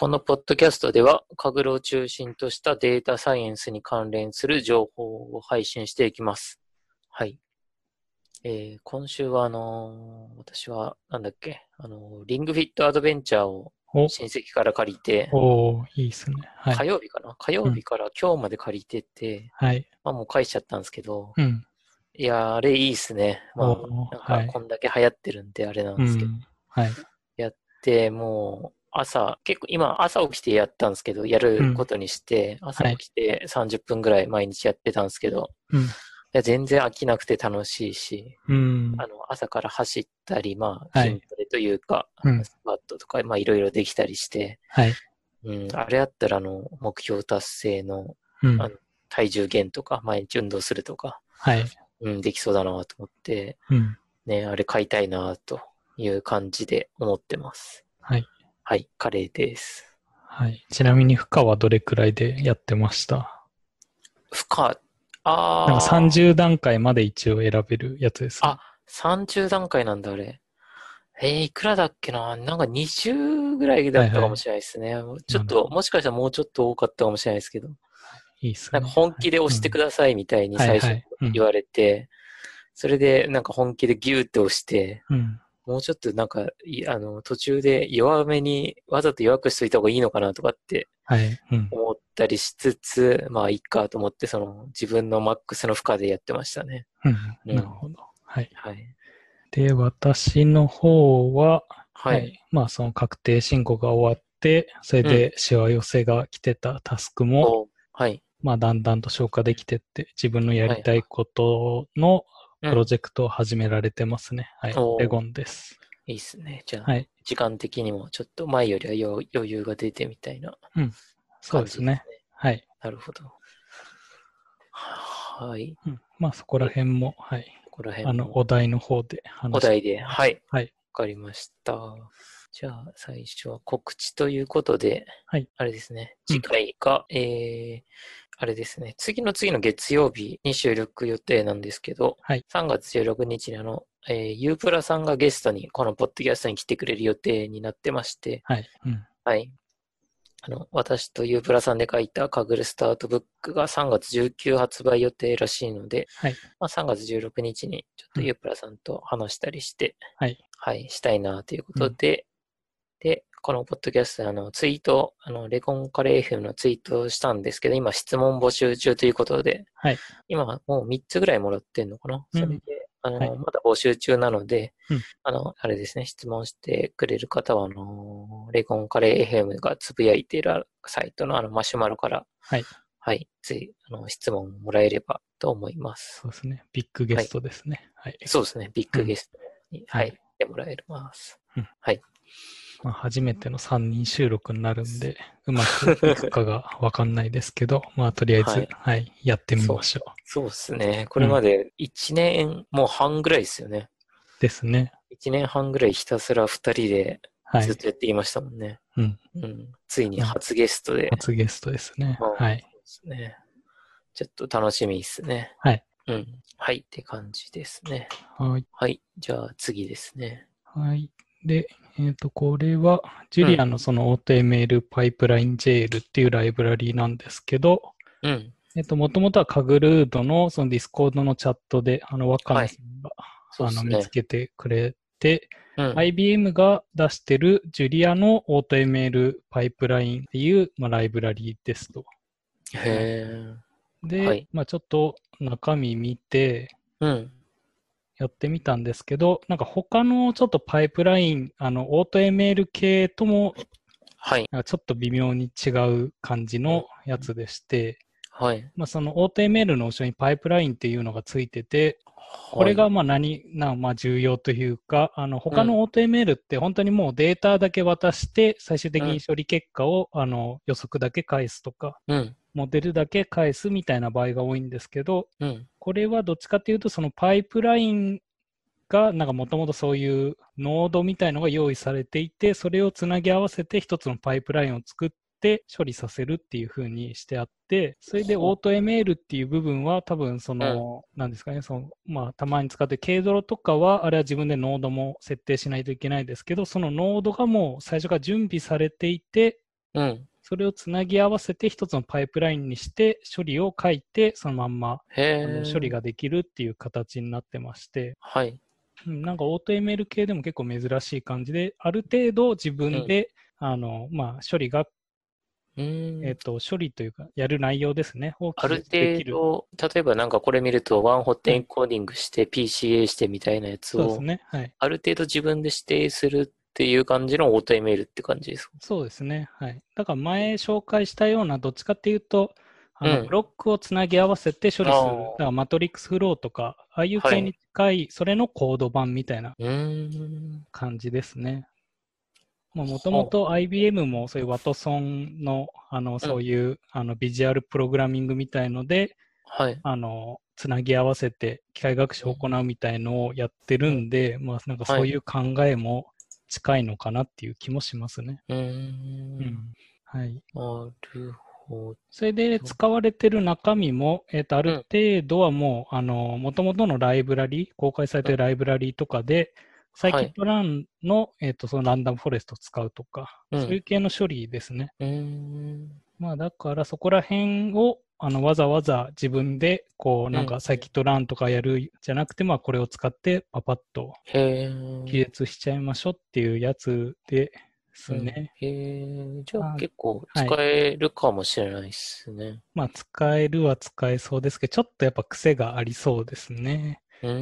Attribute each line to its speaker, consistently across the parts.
Speaker 1: このポッドキャストでは、カグルを中心としたデータサイエンスに関連する情報を配信していきます。はい。えー今週は、あのー私は、なんだっけ、あのーリングフィットアドベンチャーを
Speaker 2: お、
Speaker 1: 親戚から借りて、
Speaker 2: おーいいっすね。はい。
Speaker 1: 火曜日かな？火曜日から今日まで借りてて、
Speaker 2: はい。
Speaker 1: まあもう返しちゃったんですけど、
Speaker 2: うん。
Speaker 1: いやー、あれいいっすね。まあ、なん
Speaker 2: はい
Speaker 1: かこんだけ流行ってるんであれなん
Speaker 2: う
Speaker 1: ですけど。
Speaker 2: ん。はい。
Speaker 1: で、もう、朝、結構今朝起きてやったんですけど、やることにして、朝起きて30分ぐらい毎日やってたんですけど、
Speaker 2: うん。
Speaker 1: いや全然飽きなくて楽しいし、
Speaker 2: うん。
Speaker 1: あの、朝から走ったり、まあ、
Speaker 2: はい
Speaker 1: 筋トレというか、
Speaker 2: うん
Speaker 1: スクワットとか、まあ、いろいろできたりして、
Speaker 2: はい。
Speaker 1: うん、あれやったら、あの、目標達成の
Speaker 2: うん
Speaker 1: あ。の体重減とか、毎日運動するとか、
Speaker 2: はい。
Speaker 1: うん、できそうだなと思って、
Speaker 2: うん。
Speaker 1: ね、あれ買いたいなという感じで思ってます。
Speaker 2: はい。
Speaker 1: はい、カレーです。
Speaker 2: はい。ちなみに負荷はどれくらいでやってました？
Speaker 1: 負荷、あ
Speaker 2: なんか
Speaker 1: ー、
Speaker 2: 30段階まで一応選べるやつです。
Speaker 1: あ30段階なんだ、あれ。えー、いくらだっけな？なんか20ぐらいだったかもしれないですね。ちょっと、
Speaker 2: なるほど
Speaker 1: もしかしたらもうちょっと多かったかもしれないですけど、
Speaker 2: いいっすね。
Speaker 1: なんか本気で押してくださいみたいに最初言われて、それでなんか本気でギューって押して、
Speaker 2: うん。
Speaker 1: もうちょっとなんか、いあの、途中で弱めに、わざと弱くしといた方がいいのかなとかって
Speaker 2: はい。うん。
Speaker 1: 思ったりしつつ、まあいいかと思って、その自分のマックスの負荷でやってましたね。
Speaker 2: うん。
Speaker 1: うん
Speaker 2: なるほど。はい。
Speaker 1: はい。
Speaker 2: で、私の方は、
Speaker 1: はい。
Speaker 2: まあ、その確定申告が終わって、それでしわ寄せが来てたタスクも、
Speaker 1: おはい。
Speaker 2: まあ、だんだんと消化できてって、自分のやりたいことの
Speaker 1: うん
Speaker 2: プロジェクトを始められてますね。はい
Speaker 1: お。ー
Speaker 2: レゴンです。
Speaker 1: いいっすね。じゃあ、
Speaker 2: はい。
Speaker 1: 時間的にもちょっと前よりは余余裕が出てみたいな
Speaker 2: そうですね。はい。
Speaker 1: なるほど。はい。
Speaker 2: うんまあ、そこら辺も、はい。
Speaker 1: ここら辺
Speaker 2: あの、お題の方で話
Speaker 1: お題で。はい。
Speaker 2: はい。
Speaker 1: わかりました。じゃあ、最初は告知ということで、
Speaker 2: はい。
Speaker 1: あれですね。
Speaker 2: うん
Speaker 1: 次回が、えー、あれですね。次の次の月曜日に収録予定なんですけど、
Speaker 2: はい。
Speaker 1: 3月16日にあの、えー、ゆうプラさんがゲストに、このポッドキャストに来てくれる予定になってまして、
Speaker 2: はい。うん。
Speaker 1: はい。あの、私とゆうプラさんで書いたカグルスタートブックが3月19発売予定らしいので、
Speaker 2: はい。
Speaker 1: まあ、3月16日にちょっとゆうプラさんと話したりして、
Speaker 2: はい。
Speaker 1: はい、したいなということで、で、このポッドキャストであのツイート、あの、レコンカレー FM のツイートをしたんですけど、今質問募集中ということで、
Speaker 2: はい。
Speaker 1: 今もう3つぐらいもらってんのかな、
Speaker 2: うん
Speaker 1: それで、あの、
Speaker 2: はい
Speaker 1: まだ募集中なので、
Speaker 2: うん
Speaker 1: あの、あれですね、質問してくれる方は、あの、レコンカレー FM がつぶやいているサイトのあのマシュマロから、
Speaker 2: はい。
Speaker 1: はい、つい、あの、質問をもらえればと思います。
Speaker 2: そうですね。ビッグゲストですね。はい。
Speaker 1: そうですね、ビッグゲストに、
Speaker 2: は
Speaker 1: はいい、来てもらえます。
Speaker 2: うん
Speaker 1: はい。
Speaker 2: まあ、初めての3人収録になるんで、うまくいくかがわかんないですけど、まあ、とりあえず、
Speaker 1: は
Speaker 2: はいい、やってみましょう。
Speaker 1: そうですね。これまで1年、もう半ぐらいですよね。
Speaker 2: ですね。
Speaker 1: 1年半ぐらいひたすら2人で
Speaker 2: はい
Speaker 1: ずっ。とやっていましたもんね。
Speaker 2: うん。
Speaker 1: うん。ついに初ゲストで。
Speaker 2: 初ゲストですね。
Speaker 1: うん
Speaker 2: はい。
Speaker 1: そうですね。ちょっと楽しみですね。
Speaker 2: はい。
Speaker 1: うん。はい、って感じですね。
Speaker 2: はい。
Speaker 1: はい。じゃあ次ですね。
Speaker 2: はい。で、えっ、と、これは、ジュリアのその AutoML パイプライン JL っていうライブラリーなんですけど、
Speaker 1: うん。
Speaker 2: えっ、と、もともとはカグルードのその Discord のチャットで、あの、若菜さんが、あの、
Speaker 1: そうですね
Speaker 2: 見つけてくれて、
Speaker 1: うん。
Speaker 2: IBM が出してる Julia の AutoML パイプラインっていう、まあ、ライブラリーですと。
Speaker 1: へ
Speaker 2: で、
Speaker 1: はい
Speaker 2: まあちょっと中身見て
Speaker 1: ー。うん。
Speaker 2: やってみたんですけど、なんか他のちょっとパイプライン、あの AutoML 系とも
Speaker 1: はい。
Speaker 2: なんかちょっと微妙に違う感じのやつでして、
Speaker 1: はい。
Speaker 2: まあその AutoML の後ろにパイプラインっていうのがついてて、これがまあ何、なまあ重要というか、あの他の AutoML って本当にもうデータだけ渡して、最終的に処理結果をあの予測だけ返すとか、
Speaker 1: うん。
Speaker 2: モデルだけ返すみたいな場合が多いんですけど、
Speaker 1: うん。
Speaker 2: これはどっちかっていうと、そのパイプラインが、なんかもともとそういうノードみたいのが用意されていて、それをつなぎ合わせて一つのパイプラインを作って処理させるっていう風にしてあって、それで
Speaker 1: ほう
Speaker 2: AutoML っていう部分は多分その、なんですかね、その、まあたまに使って軽ドロとかは、あれは自分でノードも設定しないといけないですけど、そのノードがもう最初から準備されていて、それをつなぎ合わせて一つのパイプラインにして処理を書いてそのまんま処理ができるっていう形になってまして、
Speaker 1: はい。
Speaker 2: うんなんか AutoML 系でも結構珍しい感じで、ある程度自分で、あのまあ、処理が、
Speaker 1: うーん。
Speaker 2: えっと処理というか、やる内容ですね、を
Speaker 1: ある。程度、例えばなんかこれ見ると、ワンホットエンコーディングして PCA してみたいなやつを、
Speaker 2: ね。はい。
Speaker 1: ある程度自分で指定するっていう感じの AutoML って感じですか？
Speaker 2: そうですね。はい。だから前紹介したような、どっちかっていうと、あの
Speaker 1: うん
Speaker 2: ブロックをつなぎ合わせて処理する。
Speaker 1: あー
Speaker 2: だからマトリックスフローとか、ああいう系に近い、それのコード版みたいな
Speaker 1: うーん。
Speaker 2: 感じですね。もともと IBM もそういうワトソンのあのそういう、あのビジュアルプログラミングみたいので
Speaker 1: はい。
Speaker 2: あのつなぎ合わせて機械学習を行うみたいのをやってるんで、まあ、なんかそういう考えも近いのかなっていう気もしますね。
Speaker 1: うー。
Speaker 2: うんんはい、
Speaker 1: なるほど。
Speaker 2: それで使われてる中身も、えー、とある程度はもう、あの、もともとのライブラリ、公開されてるライブラリとかで、サイキットランの、えっ、と、そのランダムフォレストを使うとか、
Speaker 1: うん
Speaker 2: そういう系の処理ですね。
Speaker 1: うーん。
Speaker 2: まあ、だからそこら辺を、あの、わざわざ自分で、こう、なん
Speaker 1: うん
Speaker 2: かサイキットランとかやるじゃなくて、まあ、これを使ってパパッと
Speaker 1: へ
Speaker 2: 記
Speaker 1: え。
Speaker 2: 述しちゃいましょうっていうやつですね。
Speaker 1: へえ。じゃあ
Speaker 2: あ
Speaker 1: 結構
Speaker 2: はい
Speaker 1: 使えるかもしれないですね。
Speaker 2: まあ、使えるは使えそうですけど、ちょっとやっぱ癖がありそうですね。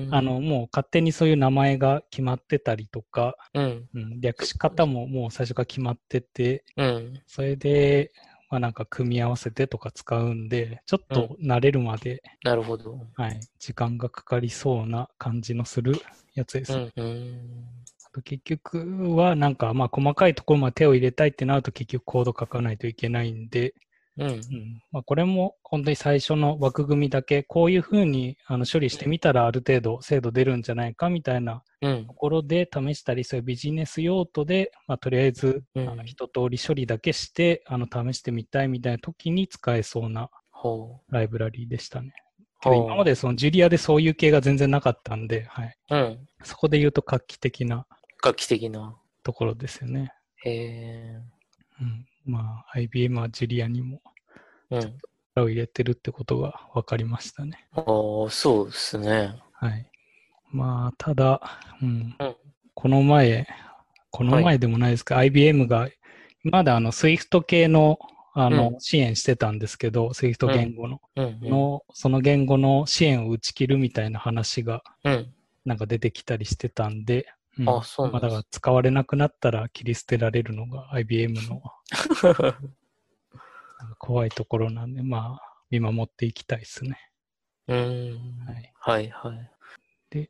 Speaker 2: あの、もう勝手にそういう名前が決まってたりとか、
Speaker 1: うん。
Speaker 2: うん、略し方ももう最初から決まってて、
Speaker 1: うん。
Speaker 2: それで、まあなんか組み合わせてとか使うんで、ちょっと慣れるまで、
Speaker 1: なるほど。
Speaker 2: はい、時間がかかりそうな感じのするやつです。
Speaker 1: うん。うん。
Speaker 2: あと結局はなんかまあ細かいところまで手を入れたいってなると結局コード書かないといけないんで、
Speaker 1: うん。
Speaker 2: うんまあ、これも本当に最初の枠組みだけ、こういうふうにあの処理してみたらある程度精度出るんじゃないかみたいな
Speaker 1: うん
Speaker 2: と。ころで試したり、そういうビジネス用途で、まあ、とりあえず、
Speaker 1: うん
Speaker 2: あの一通り処理だけしてあの試してみたいみたいな時に使えそうな
Speaker 1: ほ
Speaker 2: ライブラリーでしたね。
Speaker 1: う。
Speaker 2: けど今までそのジュリアでそういう系が全然なかったんで、はい、
Speaker 1: うん。
Speaker 2: そこで言うと画期的な
Speaker 1: 楽器的な。
Speaker 2: ところですよね。
Speaker 1: へえ。
Speaker 2: うん、まあ IBM はジュリアにも
Speaker 1: うん。
Speaker 2: 力を入れてるってことが分かりましたね。
Speaker 1: ああ、そうですね。
Speaker 2: はい。まあ、ただ、うん
Speaker 1: うん
Speaker 2: この前、この前でもないですか、IBM が、まだあの SWIFT 系のあの、
Speaker 1: うん
Speaker 2: 支援してたんですけど、SWIFT 言語の,、
Speaker 1: うん。うん。
Speaker 2: の、その言語の支援を打ち切るみたいな話が
Speaker 1: うん。
Speaker 2: なんか出てきたりしてたんで、うん
Speaker 1: あそうなんです
Speaker 2: まあ、だから使われなくなったら切り捨てられるのが IBM の 怖いところなんで、まあ、見守っていきたいですね。
Speaker 1: うん。
Speaker 2: はい。
Speaker 1: はいはい。
Speaker 2: で、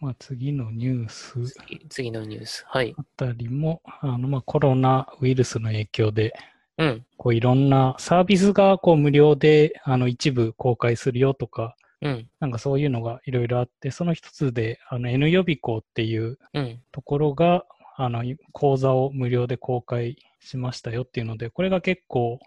Speaker 2: まあ、次のニュース
Speaker 1: 次次のニュース。はい。
Speaker 2: あたりも、あの、まあ、コロナウイルスの影響で、
Speaker 1: うん。
Speaker 2: こういろんなサービスがこう無料であの一部公開するよとか、
Speaker 1: うん。
Speaker 2: なんかそういうのがいろいろあって、その一つで、あの N 予備校っていう
Speaker 1: うん。
Speaker 2: ところが、あの、講座を無料で公開しましたよっていうので、これが結構、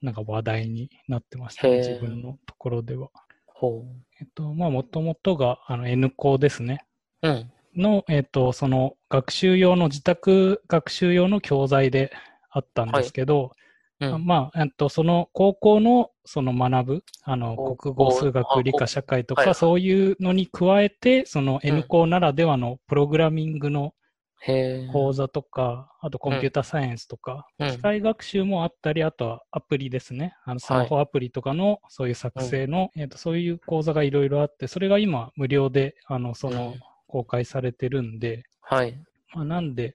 Speaker 2: なんか話題になってましたね、自分のところでは。
Speaker 1: ほ
Speaker 2: えっと、まあ、もともとが、あの、N 校ですね。
Speaker 1: う。うん。
Speaker 2: の、えっと、その学習用の、自宅学習用の教材であったんですけど、
Speaker 1: うん。
Speaker 2: まあ、えっと、その高校のその学ぶ、あの、国語、数
Speaker 1: あ
Speaker 2: 学、理科、社会とか、そういうのに加えて、その
Speaker 1: うん
Speaker 2: N 校ならではのプログラミングの。講座とか、あとコンピュータサイエンスとか、
Speaker 1: うん
Speaker 2: 機械学習もあったり、あとはアプリですね。あのスマホアプリとかのそういう作成の、えっと、そういう講座がいろいろあって、それが今無料で、あの、その
Speaker 1: うん
Speaker 2: 公開されてるんで、
Speaker 1: はい。
Speaker 2: まあ、なんで、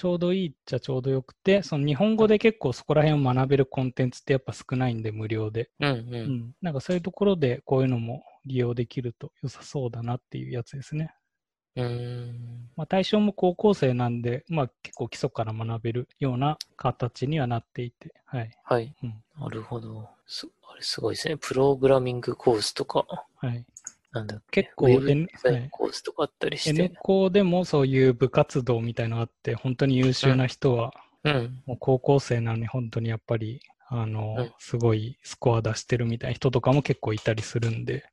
Speaker 2: ちょうどいいっちゃちょうどよくて、その日本語で結構そこら辺を学べるコンテンツってやっぱ少ないんで、無料で。
Speaker 1: うんう。
Speaker 2: うんん。なんかそういうところでこういうのも利用できると良さそうだなっていうやつですね。
Speaker 1: うーん。
Speaker 2: まあ、対象も高校生なんで、まあ結構基礎から学べるような形にはなっていて、はい。
Speaker 1: はい。
Speaker 2: うん
Speaker 1: なるほど。すあれすごいですね。プログラミングコースとか、
Speaker 2: はい。
Speaker 1: なんだ
Speaker 2: 結構 N- はい
Speaker 1: コースとかあったりし
Speaker 2: N
Speaker 1: て。
Speaker 2: 校でもそういう部活動みたいのがあって、本当に優秀な人は、
Speaker 1: うん。
Speaker 2: もう高校生なのに本当にやっぱり、あの、
Speaker 1: うん
Speaker 2: すごいスコア出してるみたいな人とかも結構いたりするんで。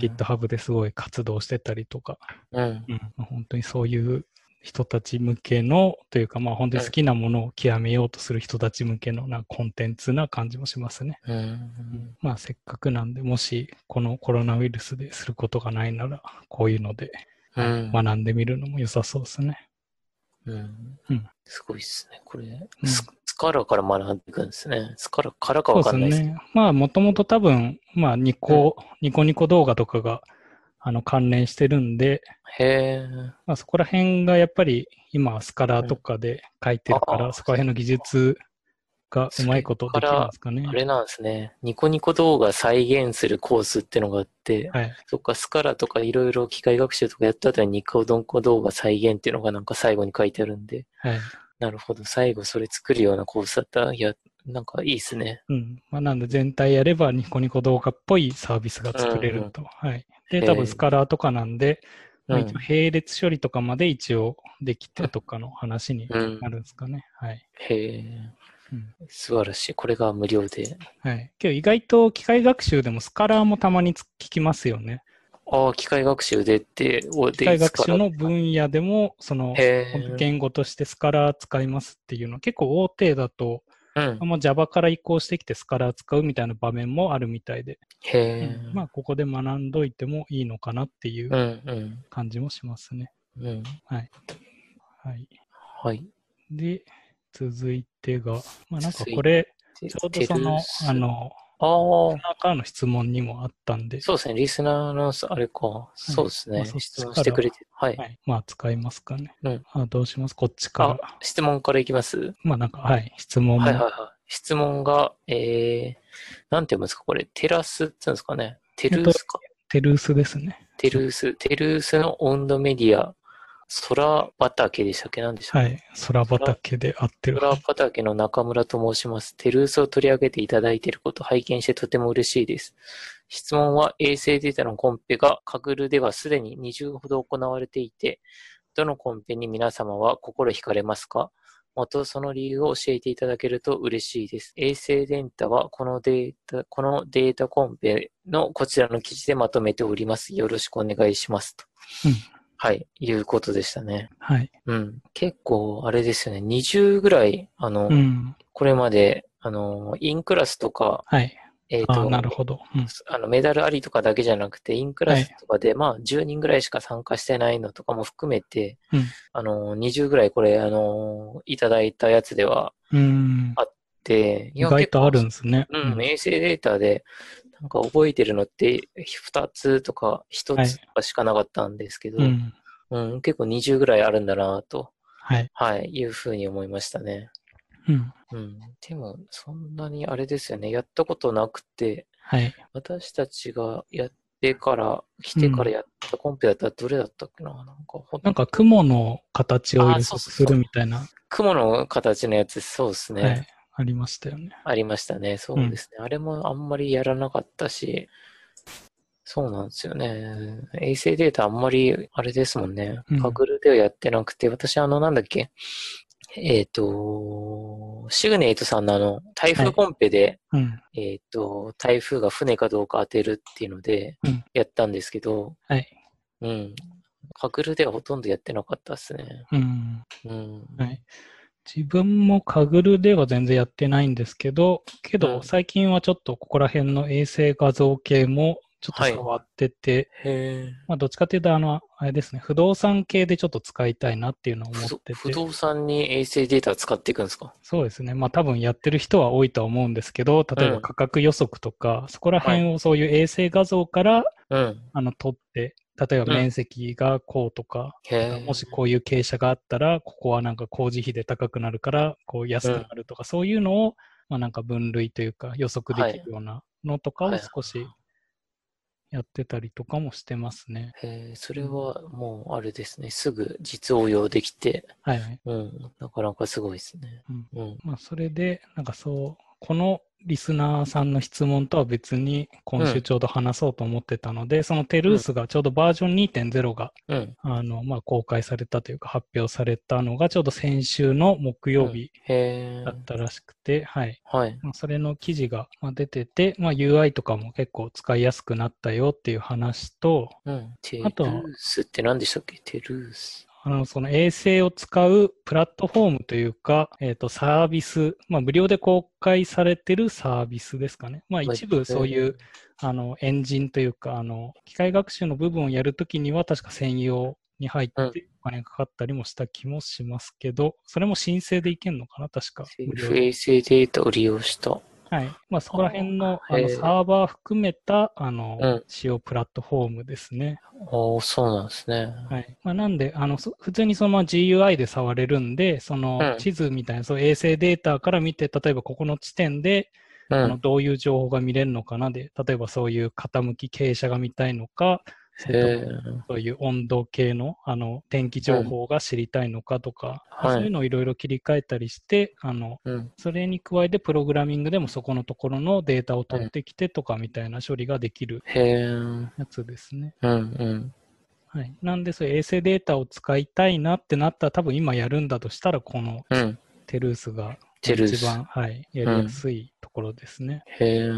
Speaker 2: GitHub ですごい活動してたりとか、
Speaker 1: うん。
Speaker 2: うん、本当にそういう人たち向けの、というか、まあ本当に好きなものを極めようとする人たち向けのなコンテンツな感じもしますね。
Speaker 1: うん。
Speaker 2: まあせっかくなんで、もしこのコロナウイルスですることがないなら、こういうので
Speaker 1: うん。
Speaker 2: 学んでみるのも良さそうですね。
Speaker 1: うん
Speaker 2: うん
Speaker 1: すごいですね。これ、
Speaker 2: うん
Speaker 1: ススカラから学んでいくんですね。スカラからかわかんないです。
Speaker 2: ね。まあもともと多分、まあニコ、ニコニコ動画とかがあの関連してるんで、
Speaker 1: へえ。
Speaker 2: まあ、そこら辺がやっぱり今スカラーとかで書いてるから、
Speaker 1: ああ
Speaker 2: そこら辺の技術がうまいことできるんですかね
Speaker 1: あ。れなんですね。ニコニコ動画再現するコースってのがあって、
Speaker 2: はい。
Speaker 1: そっか、スカラとかいろいろ機械学習とかやった後にニコニコ動画再現っていうのがなんか最後に書いてあるんで、
Speaker 2: はい。
Speaker 1: なるほど。最後それ作るようなコースだったら、いや、なんかいいですね。
Speaker 2: うん。まあ、なんで全体やればニコニコ動画っぽいサービスが作れると。はい。で、多分スカラーとかなんで、まあ、
Speaker 1: うん
Speaker 2: 一応並列処理とかまで一応できてとかの話に
Speaker 1: うん
Speaker 2: なるんですかね。はい。
Speaker 1: へえ
Speaker 2: うん。
Speaker 1: 素晴らしい。これが無料で。
Speaker 2: はい。けど意外と機械学習でもスカラーもたまにつ聞きますよね。
Speaker 1: ああ、機械学習でって、
Speaker 2: 機械学習の分野でも、その。言語としてスカラー使いますっていうのは結構大手だと、
Speaker 1: うん。
Speaker 2: もう Java から移行してきてスカラー使うみたいな場面もあるみたいで、
Speaker 1: へえ。
Speaker 2: まあここで学んどいてもいいのかなっていううん
Speaker 1: うん。
Speaker 2: 感じもしますね。
Speaker 1: うん。
Speaker 2: はい。
Speaker 1: はい。
Speaker 2: で、続いてが、まあなんかこれ、
Speaker 1: ち
Speaker 2: ちょうどその、あ、の、
Speaker 1: ああ、
Speaker 2: 中の質問にもあったんで、
Speaker 1: そうですね。リスナーの、あれか。そうですね。
Speaker 2: まあ
Speaker 1: 質問してくれて。はい。
Speaker 2: はい。まあ使いますかね。
Speaker 1: うん
Speaker 2: あどうします？こっちから
Speaker 1: あ。、質問からいきます？
Speaker 2: まあなんか、はい。質問も。
Speaker 1: はいはいはい。質問が、えー、なんて読むんですか？これ、テラスって言うんですかねテルースか？
Speaker 2: テルースですね。
Speaker 1: テルース、テルースの温度メディア、空畑でしたっけ？何でしたっけ？
Speaker 2: はい。空畑で合ってる。
Speaker 1: 空畑の中村と申します。テルースを取り上げていただいていることを拝見してとても嬉しいです。質問は衛星データのコンペがカグルではすでに20ほど行われていて、どのコンペに皆様は心惹かれますか？またその理由を教えていただけると嬉しいです。衛星データはこのデータ、このデータコンペのこちらの記事でまとめております。よろしくお願いします。と
Speaker 2: うん
Speaker 1: はい、いうことでしたね。
Speaker 2: はい。
Speaker 1: うん。結構、あれですよね。20ぐらい、あの、
Speaker 2: うん。
Speaker 1: これまで、あの、インクラスとか、
Speaker 2: はい。
Speaker 1: えっ、
Speaker 2: あ
Speaker 1: と、
Speaker 2: なるほど。うん。
Speaker 1: あの、メダルありとかだけじゃなくて、インクラスとかで、まあ、10人ぐらいしか参加してないのとかも含めて、
Speaker 2: うん
Speaker 1: あの、20ぐらいこれ、あの、いただいたやつでは
Speaker 2: うん
Speaker 1: あ。で、い
Speaker 2: 意
Speaker 1: や
Speaker 2: 外とあるん
Speaker 1: 結
Speaker 2: ですね。
Speaker 1: 構うん、衛星データで、なんか覚えてるのって、2つとか1つとかしかなかったんですけど、
Speaker 2: うん。
Speaker 1: うん、結構20ぐらいあるんだなと、
Speaker 2: はい。
Speaker 1: はい、いうふうに思いましたね。
Speaker 2: うん。
Speaker 1: うん。でも、そんなにあれですよね。やったことなくて、
Speaker 2: はい。
Speaker 1: 私たちがやってから、来てからやったコンペだったらどれだったっけな、なんか、ほん
Speaker 2: なんか雲の形を予測するみたいな、
Speaker 1: 雲の形のやつ、そうですね。
Speaker 2: はい。ありましたよね。
Speaker 1: ありましたね。そうですね。あれもあんまりやらなかったし、そうなんですよね。衛星データあんまり、あれですもんね
Speaker 2: うん。
Speaker 1: パグルではやってなくて、私あの、なんだっけ、えっ、と、シグネイトさんのあの、台風コンペで、
Speaker 2: うん。
Speaker 1: えっ、と、台風が船かどうか当てるっていうので
Speaker 2: うん、
Speaker 1: やったんですけど、
Speaker 2: はい。
Speaker 1: うん。パグルではほとんどやってなかったですね。
Speaker 2: うん。
Speaker 1: うん。
Speaker 2: はい。自分もカグルでは全然やってないんですけど、け
Speaker 1: うん
Speaker 2: ど最近はちょっとここら辺の衛星画像系もちょっと触ってて、
Speaker 1: へ
Speaker 2: まあどっちかっていうとあの、あれですね、不動産系でちょっと使いたいなっていうのを思ってて。
Speaker 1: 不動産に衛星データを使っていくんですか？
Speaker 2: そうですね。まあ多分やってる人は多いとは思うんですけど、例え
Speaker 1: うん
Speaker 2: ば価格予測とか、そこら辺をそういう衛星画像から、
Speaker 1: うん。
Speaker 2: あの取って、例えば
Speaker 1: うん
Speaker 2: 面積がこうとか、
Speaker 1: へえ。
Speaker 2: もしこういう傾斜があったら、ここはなんか工事費で高くなるから、こう安くなるとか、そういうのを、まあなんか分類というか予測できるようなのとかを
Speaker 1: はい
Speaker 2: 少しやってたりとかもしてますね。
Speaker 1: へえ、それはもうあれですね。すぐ実応用できて、
Speaker 2: はいはい。
Speaker 1: うん。なかなかすごいですね。
Speaker 2: うん
Speaker 1: うん。
Speaker 2: まあそれで、なんかそう、このリスナーさんの質問とは別に今週ちょうど話そうと思ってたので、そのテルースがちょうどバージョン2.0が、
Speaker 1: うん。
Speaker 2: あの、まあ公開されたというか発表されたのがちょうど先週の木曜日だ。ったらしくて、はい。
Speaker 1: はい。
Speaker 2: まあそれの記事がまあ出てて、まあ、UI とかも結構使いやすくなったよっていう話と、
Speaker 1: うん。テルースって何でしたっけ？テルース。
Speaker 2: あの、その衛星を使うプラットフォームというか、えっ、と、サービス、まあ、無料で公開されてるサービスですかね。まあ、一部そういう、あの、エンジンというか、あの、機械学習の部分をやるときには、確か専用に入ってお金がかかったりもした気もしますけど、それも申請でいけんのかな、確か。
Speaker 1: セルフ衛星データを利用した。
Speaker 2: はい。まあ、そこら辺のあのサーバー含めた、あの、
Speaker 1: うん
Speaker 2: 使用プラットフォームですね。
Speaker 1: おーそうなんですね。
Speaker 2: はい。まあ、なんで、あの、そ普通にその GUI で触れるんで、その
Speaker 1: うん
Speaker 2: 地図みたいな、そう衛星データから見て、例えばここの地点で、
Speaker 1: うん。
Speaker 2: あのどういう情報が見れるのかなで、例えばそういう傾き傾斜が見たいのか、そういう温度系のあの天気情報が知りたいのかとか、
Speaker 1: はい
Speaker 2: そういうのをいろいろ切り替えたりして、あの
Speaker 1: うん。
Speaker 2: それに加えてプログラミングでもそこのところのデータを取ってきてとかみたいな処理ができるやつですね。
Speaker 1: うん。
Speaker 2: はい、なんで、そういう衛星データを使いたいなってなったら、多分今やるんだとしたら、この
Speaker 1: うん。
Speaker 2: テルースが一番、はい、やりやすいところですね。
Speaker 1: へえ。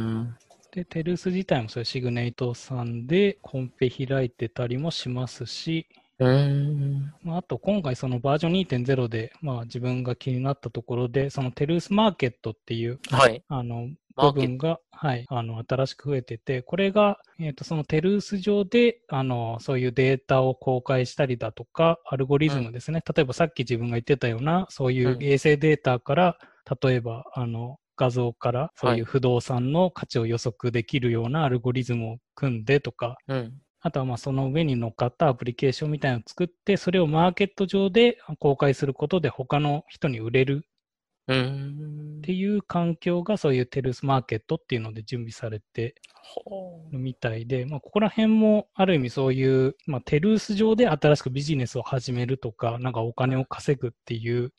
Speaker 2: で、テルース自体もそういうシグネイトさんでコンペ開いてたりもしますし、
Speaker 1: うーん。
Speaker 2: まあ、あと今回そのバージョン2.0で、まあ、自分が気になったところで、そのテルースマーケットっていう
Speaker 1: はい。
Speaker 2: あの部分が、はい、あの新しく増えてて、これが、えー、とそのテルース上であのそういうデータを公開したりだとか、アルゴリズムですね、例えばさっき自分が言ってたような、そういう
Speaker 1: うん
Speaker 2: 衛星データから、例えばあの画像からそういう不動産の価値を予測できるようなアルゴリズムを組んでとか、
Speaker 1: うん。
Speaker 2: あとはまあその上に乗っかったアプリケーションみたいなのを作って、それをマーケット上で公開することで他の人に売れるっていう環境がそういうテルースマーケットっていうので準備されて
Speaker 1: ほ
Speaker 2: るみたいで、まあ、ここら辺もある意味そういう、まあ、テルース上で新しくビジネスを始めるとか、なんかお金を稼ぐっていう。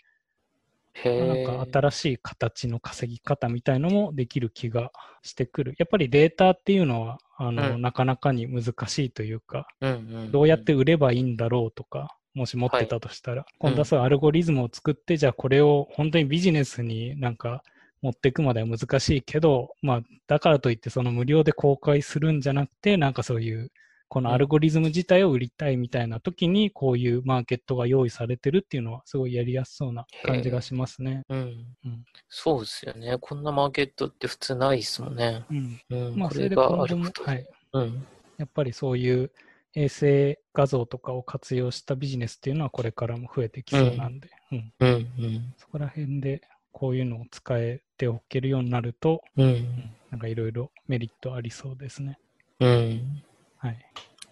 Speaker 2: なんか新しい形の稼ぎ方みたいのもできる気がしてくる。やっぱりデータっていうのは、あの、
Speaker 1: うん。
Speaker 2: なかなかに難しいというか、
Speaker 1: うんうん。
Speaker 2: どうやって売ればいいんだろうとか、もし持ってたとしたら、今度はそういうアルゴリズムを作って、じゃあこれを本当にビジネスになんか持っていくまでは難しいけど、まあ、だからといってその無料で公開するんじゃなくて、なんかそういう、このアルゴリズム自体を売りたいみたいな時に、こういうマーケットが用意されてるっていうのは、すごいやりやすそうな感じがしますね。
Speaker 1: うん
Speaker 2: うん。
Speaker 1: そうですよね。こんなマーケットって普通ないですもんね。
Speaker 2: うん。
Speaker 1: うん。
Speaker 2: まあ、
Speaker 1: こ
Speaker 2: それで
Speaker 1: が
Speaker 2: 今後もはい。
Speaker 1: うん。
Speaker 2: やっぱりそういう衛星画像とかを活用したビジネスっていうのはこれからも増えてきそうなんで、うん
Speaker 1: うん。うん。
Speaker 2: そこら辺でこういうのを使えておけるようになると、
Speaker 1: うん。
Speaker 2: なんかいろいろメリットありそうですね。
Speaker 1: うん。
Speaker 2: はい。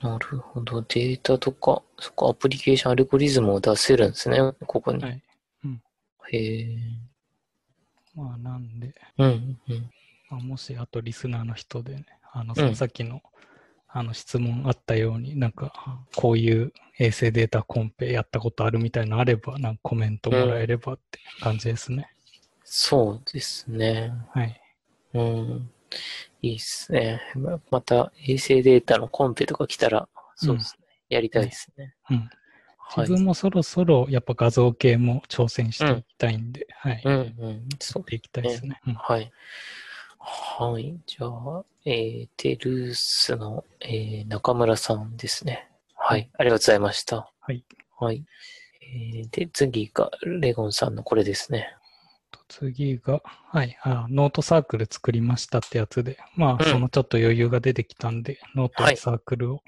Speaker 1: なるほど。データとか、そっか、アプリケーションアルゴリズムを出せるんですね。ここに。
Speaker 2: はい。
Speaker 1: へえ。
Speaker 2: まあなんで、
Speaker 1: うん。うん。
Speaker 2: まあ、もしあとリスナーの人でね、あの、さっきの、あの質問あったように、なんか、こういう衛星データコンペやったことあるみたいなのあれば、なんかコメントもらえればって感じですね。
Speaker 1: そうですね。
Speaker 2: はい。
Speaker 1: うん。いいっすね。ままた衛星データのコンペとか来たら、そうですね。やりたいですね。
Speaker 2: うん。
Speaker 1: はい
Speaker 2: 自。分もそろそろやっぱ画像系も挑戦していきたいんで、はい。
Speaker 1: うんうん。そう
Speaker 2: やっていきたいですね。うん
Speaker 1: はい。はい。じゃあ、えー、テルースの、えー、中村さんですね。はい。ありがとうございました。
Speaker 2: はい。
Speaker 1: はい。えー、で、次が、レゴンさんのこれですね。
Speaker 2: と次が、はいあ、ノートサークル作りましたってやつで、まあ、
Speaker 1: うん
Speaker 2: そのちょっと余裕が出てきたんで、ノートサークルを。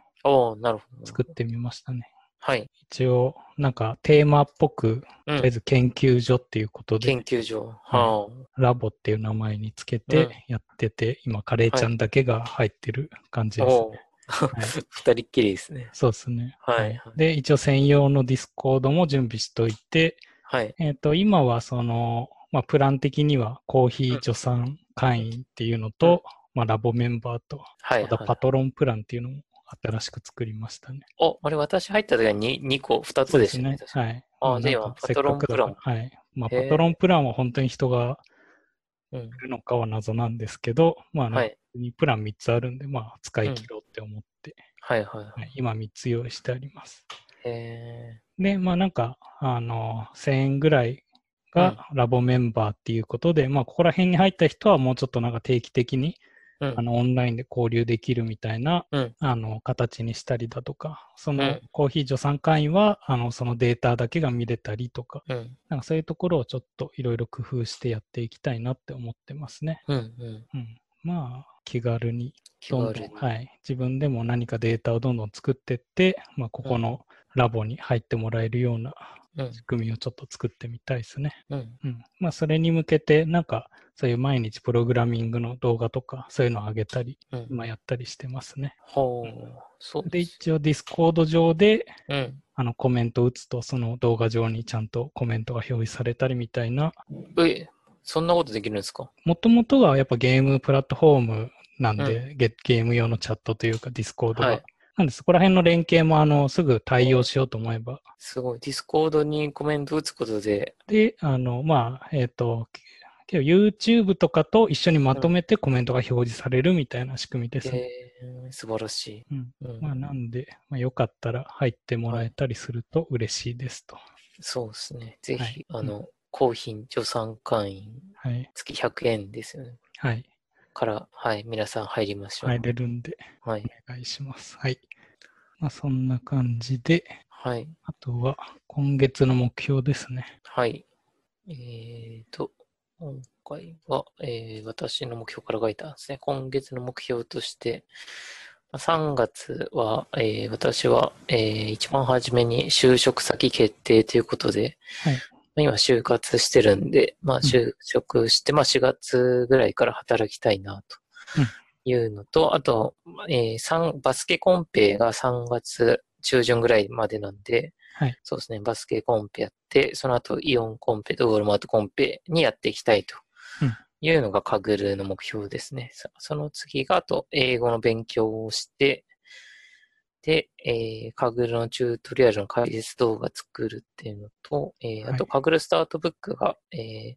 Speaker 2: 作ってみましたね。
Speaker 1: はい。
Speaker 2: 一応、なんかテーマっぽく、
Speaker 1: うん
Speaker 2: とりあえず研究所っていうことで、
Speaker 1: 研究所。は
Speaker 2: ラボっていう名前につけ
Speaker 1: うん
Speaker 2: てやってて、今、カレーちゃんだけが入ってる感じ
Speaker 1: あ。
Speaker 2: です、
Speaker 1: おー。
Speaker 2: はい
Speaker 1: 二人っきりですね。
Speaker 2: そうですね。
Speaker 1: はいはい
Speaker 2: で、一応専用の Discord も準備しといて、
Speaker 1: はい。
Speaker 2: えっ、と、今はその、まあ、プラン的にはコーヒー助産会員っていうのと、まあ、ラボメンバーと、
Speaker 1: はい、
Speaker 2: また
Speaker 1: はい。
Speaker 2: パトロンプランっていうのも新しく作りましたね。
Speaker 1: お、あれ私入った時は 2, 2個、2つでしたね。確か
Speaker 2: はい。
Speaker 1: ああ今
Speaker 2: せっかくだから
Speaker 1: パトロンプラン
Speaker 2: はい。まあ、パトロンプランは本当に人が
Speaker 1: うん。
Speaker 2: いるのかは謎なんですけど、まあ、
Speaker 1: はい。
Speaker 2: プラン3つあるんで、まあ、使い切ろうって思って、
Speaker 1: はいはいは
Speaker 2: はい、今3つ用意してあります。
Speaker 1: い。へ
Speaker 2: で、まあなんか、あの、1000円ぐらいがラボメンバーっていうことで、まあここら辺に入った人はもうちょっとなんか定期的に
Speaker 1: うん
Speaker 2: あの、オンラインで交流できるみたいな、
Speaker 1: うん
Speaker 2: あの、形にしたりだとか、その
Speaker 1: うん
Speaker 2: コーヒー助産会員は、あの、そのデータだけが見れたりとか、
Speaker 1: うん。
Speaker 2: なんかそういうところをちょっといろいろ工夫してやっていきたいなって思ってますね。
Speaker 1: うん。うん。
Speaker 2: うん。まあ、気軽に、
Speaker 1: 気
Speaker 2: どんどん。はい。自分でも何かデータをどんどん作っていって、まあ、ここのラボに入ってもらえるような
Speaker 1: うん。
Speaker 2: 仕組みをちょっと作ってみたいですね。
Speaker 1: うん。
Speaker 2: うん。まあ、それに向けて、なんか、そういう毎日プログラミングの動画とか、そういうのを上げたり、
Speaker 1: うん。
Speaker 2: まあ、やったりしてますね。
Speaker 1: ほう。そう
Speaker 2: で、一応ディスコード上で、
Speaker 1: うん。
Speaker 2: あの、コメントを打つと、その動画上にちゃんとコメントが表示されたりみたいな、
Speaker 1: え、そんなことできるんですか？
Speaker 2: もともとはやっぱゲームプラットフォームなんで、ゲゲーム用のチャットというかディスコードが。
Speaker 1: はい
Speaker 2: なんで、そこら辺の連携もあのすぐ対応しようと思えば。
Speaker 1: すごい。ディスコードにコメント打つことで、
Speaker 2: で、あの、まあ、えっ、と、けど YouTube とかと一緒にまとめてコメントが表示されるみたいな仕組みですね。
Speaker 1: えー、素晴らしい。
Speaker 2: うん。
Speaker 1: うん
Speaker 2: まあ、なんで、まあ、よかったら入ってもらえたりすると嬉しいですと。
Speaker 1: そうですね。ぜひ、
Speaker 2: はい
Speaker 1: あの、高品助産会員、
Speaker 2: はい。
Speaker 1: 月100円ですよね。
Speaker 2: はい。
Speaker 1: から、はい、皆さん入りましょう。
Speaker 2: 入れるんで、
Speaker 1: はい。
Speaker 2: お願いします。はい。まあ、そんな感じで、
Speaker 1: はい。
Speaker 2: あとは、今月の目標ですね。
Speaker 1: はい。えーと、今回は、えー私の目標から書いたんですね。今月の目標として、まあ3月は、えー私は、えー一番初めに就職先決定ということで、
Speaker 2: はい
Speaker 1: まあ今就活してるんで、まあ就職して、まあ4月ぐらいから働きたいなというのと、あと、えー三バスケコンペが3月中旬ぐらいまでなんで、
Speaker 2: はい。
Speaker 1: そうですね、バスケコンペやって、その後イオンコンペとウォルマートコンペにやっていきたいと
Speaker 2: うん。
Speaker 1: いうのがカグルの目標ですね。そその次が、あと英語の勉強をして、で、えー、カグルのチュートリアルの解説動画作るっていうのと、えー、
Speaker 2: はい。
Speaker 1: あとカグルスタートブックが、えー、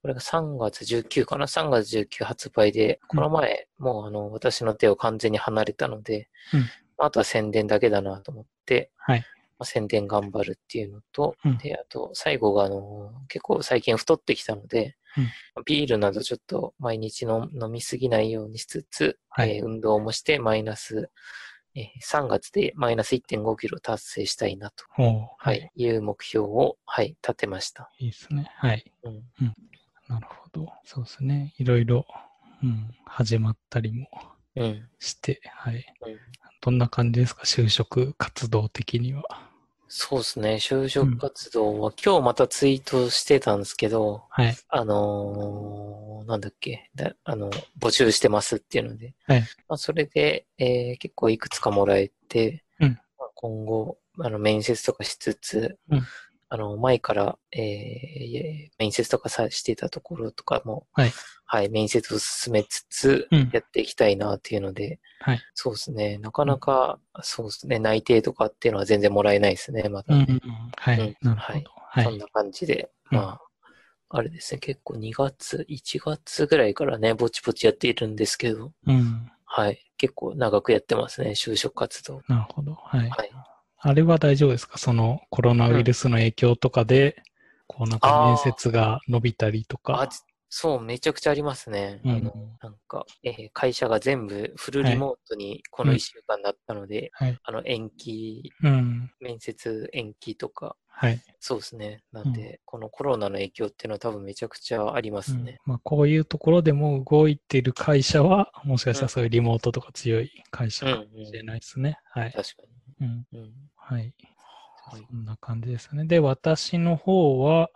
Speaker 1: これが3月19かな ?3 月19発売で、この前、もうあの、私の手を完全に離れたので、
Speaker 2: うん。
Speaker 1: あとは宣伝だけだなと思って、
Speaker 2: はい。
Speaker 1: まあ、宣伝頑張るっていうのと、
Speaker 2: うん。
Speaker 1: で、あと、最後が、あの、結構最近太ってきたので、ビールなどちょっと毎日の飲みすぎないようにしつつ、
Speaker 2: はい。
Speaker 1: えー運動もしてマイナス、えー3月でマイナス1.5キロ達成したいなと、は
Speaker 2: はい
Speaker 1: い、いう目標を、はい、立てました。
Speaker 2: いいですね。はい。
Speaker 1: うん。
Speaker 2: なるほど。そうですね。いろいろ、うん、始まったりも
Speaker 1: うん。
Speaker 2: して、はい。
Speaker 1: うん
Speaker 2: どんな感じですか？就職活動的には。
Speaker 1: そうですね。就職活動は、今日またツイートしてたんですけど、
Speaker 2: はい。
Speaker 1: あのーなんだっけ。だあの、募集してますっていうので、
Speaker 2: はい。
Speaker 1: まあ、それで、えー結構いくつかもらえて、
Speaker 2: うん。
Speaker 1: まあ今後、あの、面接とかしつつ、
Speaker 2: うん
Speaker 1: あの、前から、えー面接とかさしてたところとかも、
Speaker 2: はい。
Speaker 1: はい、面接を進めつつ
Speaker 2: うん、
Speaker 1: やっていきたいなっていうので、
Speaker 2: はい。
Speaker 1: そうですね。なかなか、そうですね。内定とかっていうのは全然もらえないですね、まだね。
Speaker 2: うんうんうん。はい。
Speaker 1: うん
Speaker 2: なるほど。はい。
Speaker 1: そんな感じで、
Speaker 2: うん
Speaker 1: まあ、あれですね、結構2月、1月ぐらいからね、ぼちぼちやっているんですけど、
Speaker 2: うん。
Speaker 1: はい。結構長くやってますね、就職活動。
Speaker 2: なるほど。はい。
Speaker 1: はい。
Speaker 2: あれは大丈夫ですか？そのコロナウイルスの影響とかで、こうなんか面接が伸びたりと
Speaker 1: あ
Speaker 2: か。、
Speaker 1: そう、めちゃくちゃありますね。
Speaker 2: うん
Speaker 1: あの、なんか、えー会社が全部フルリモートにこの1週間だったので、
Speaker 2: はい。
Speaker 1: あの、延期、
Speaker 2: うん。
Speaker 1: 面接延期とか、
Speaker 2: はい。
Speaker 1: そうですね。なんで、このコロナの影響っていうのは多分めちゃくちゃありますね。
Speaker 2: うんまあ、こういうところでも動いている会社は、もしかしたらそういうリモートとか強い会社かもしれないですね。はい。
Speaker 1: 確か
Speaker 2: うん。
Speaker 1: に。うん。
Speaker 2: はい。
Speaker 1: はい。
Speaker 2: そんな感じですね。で、私の方は、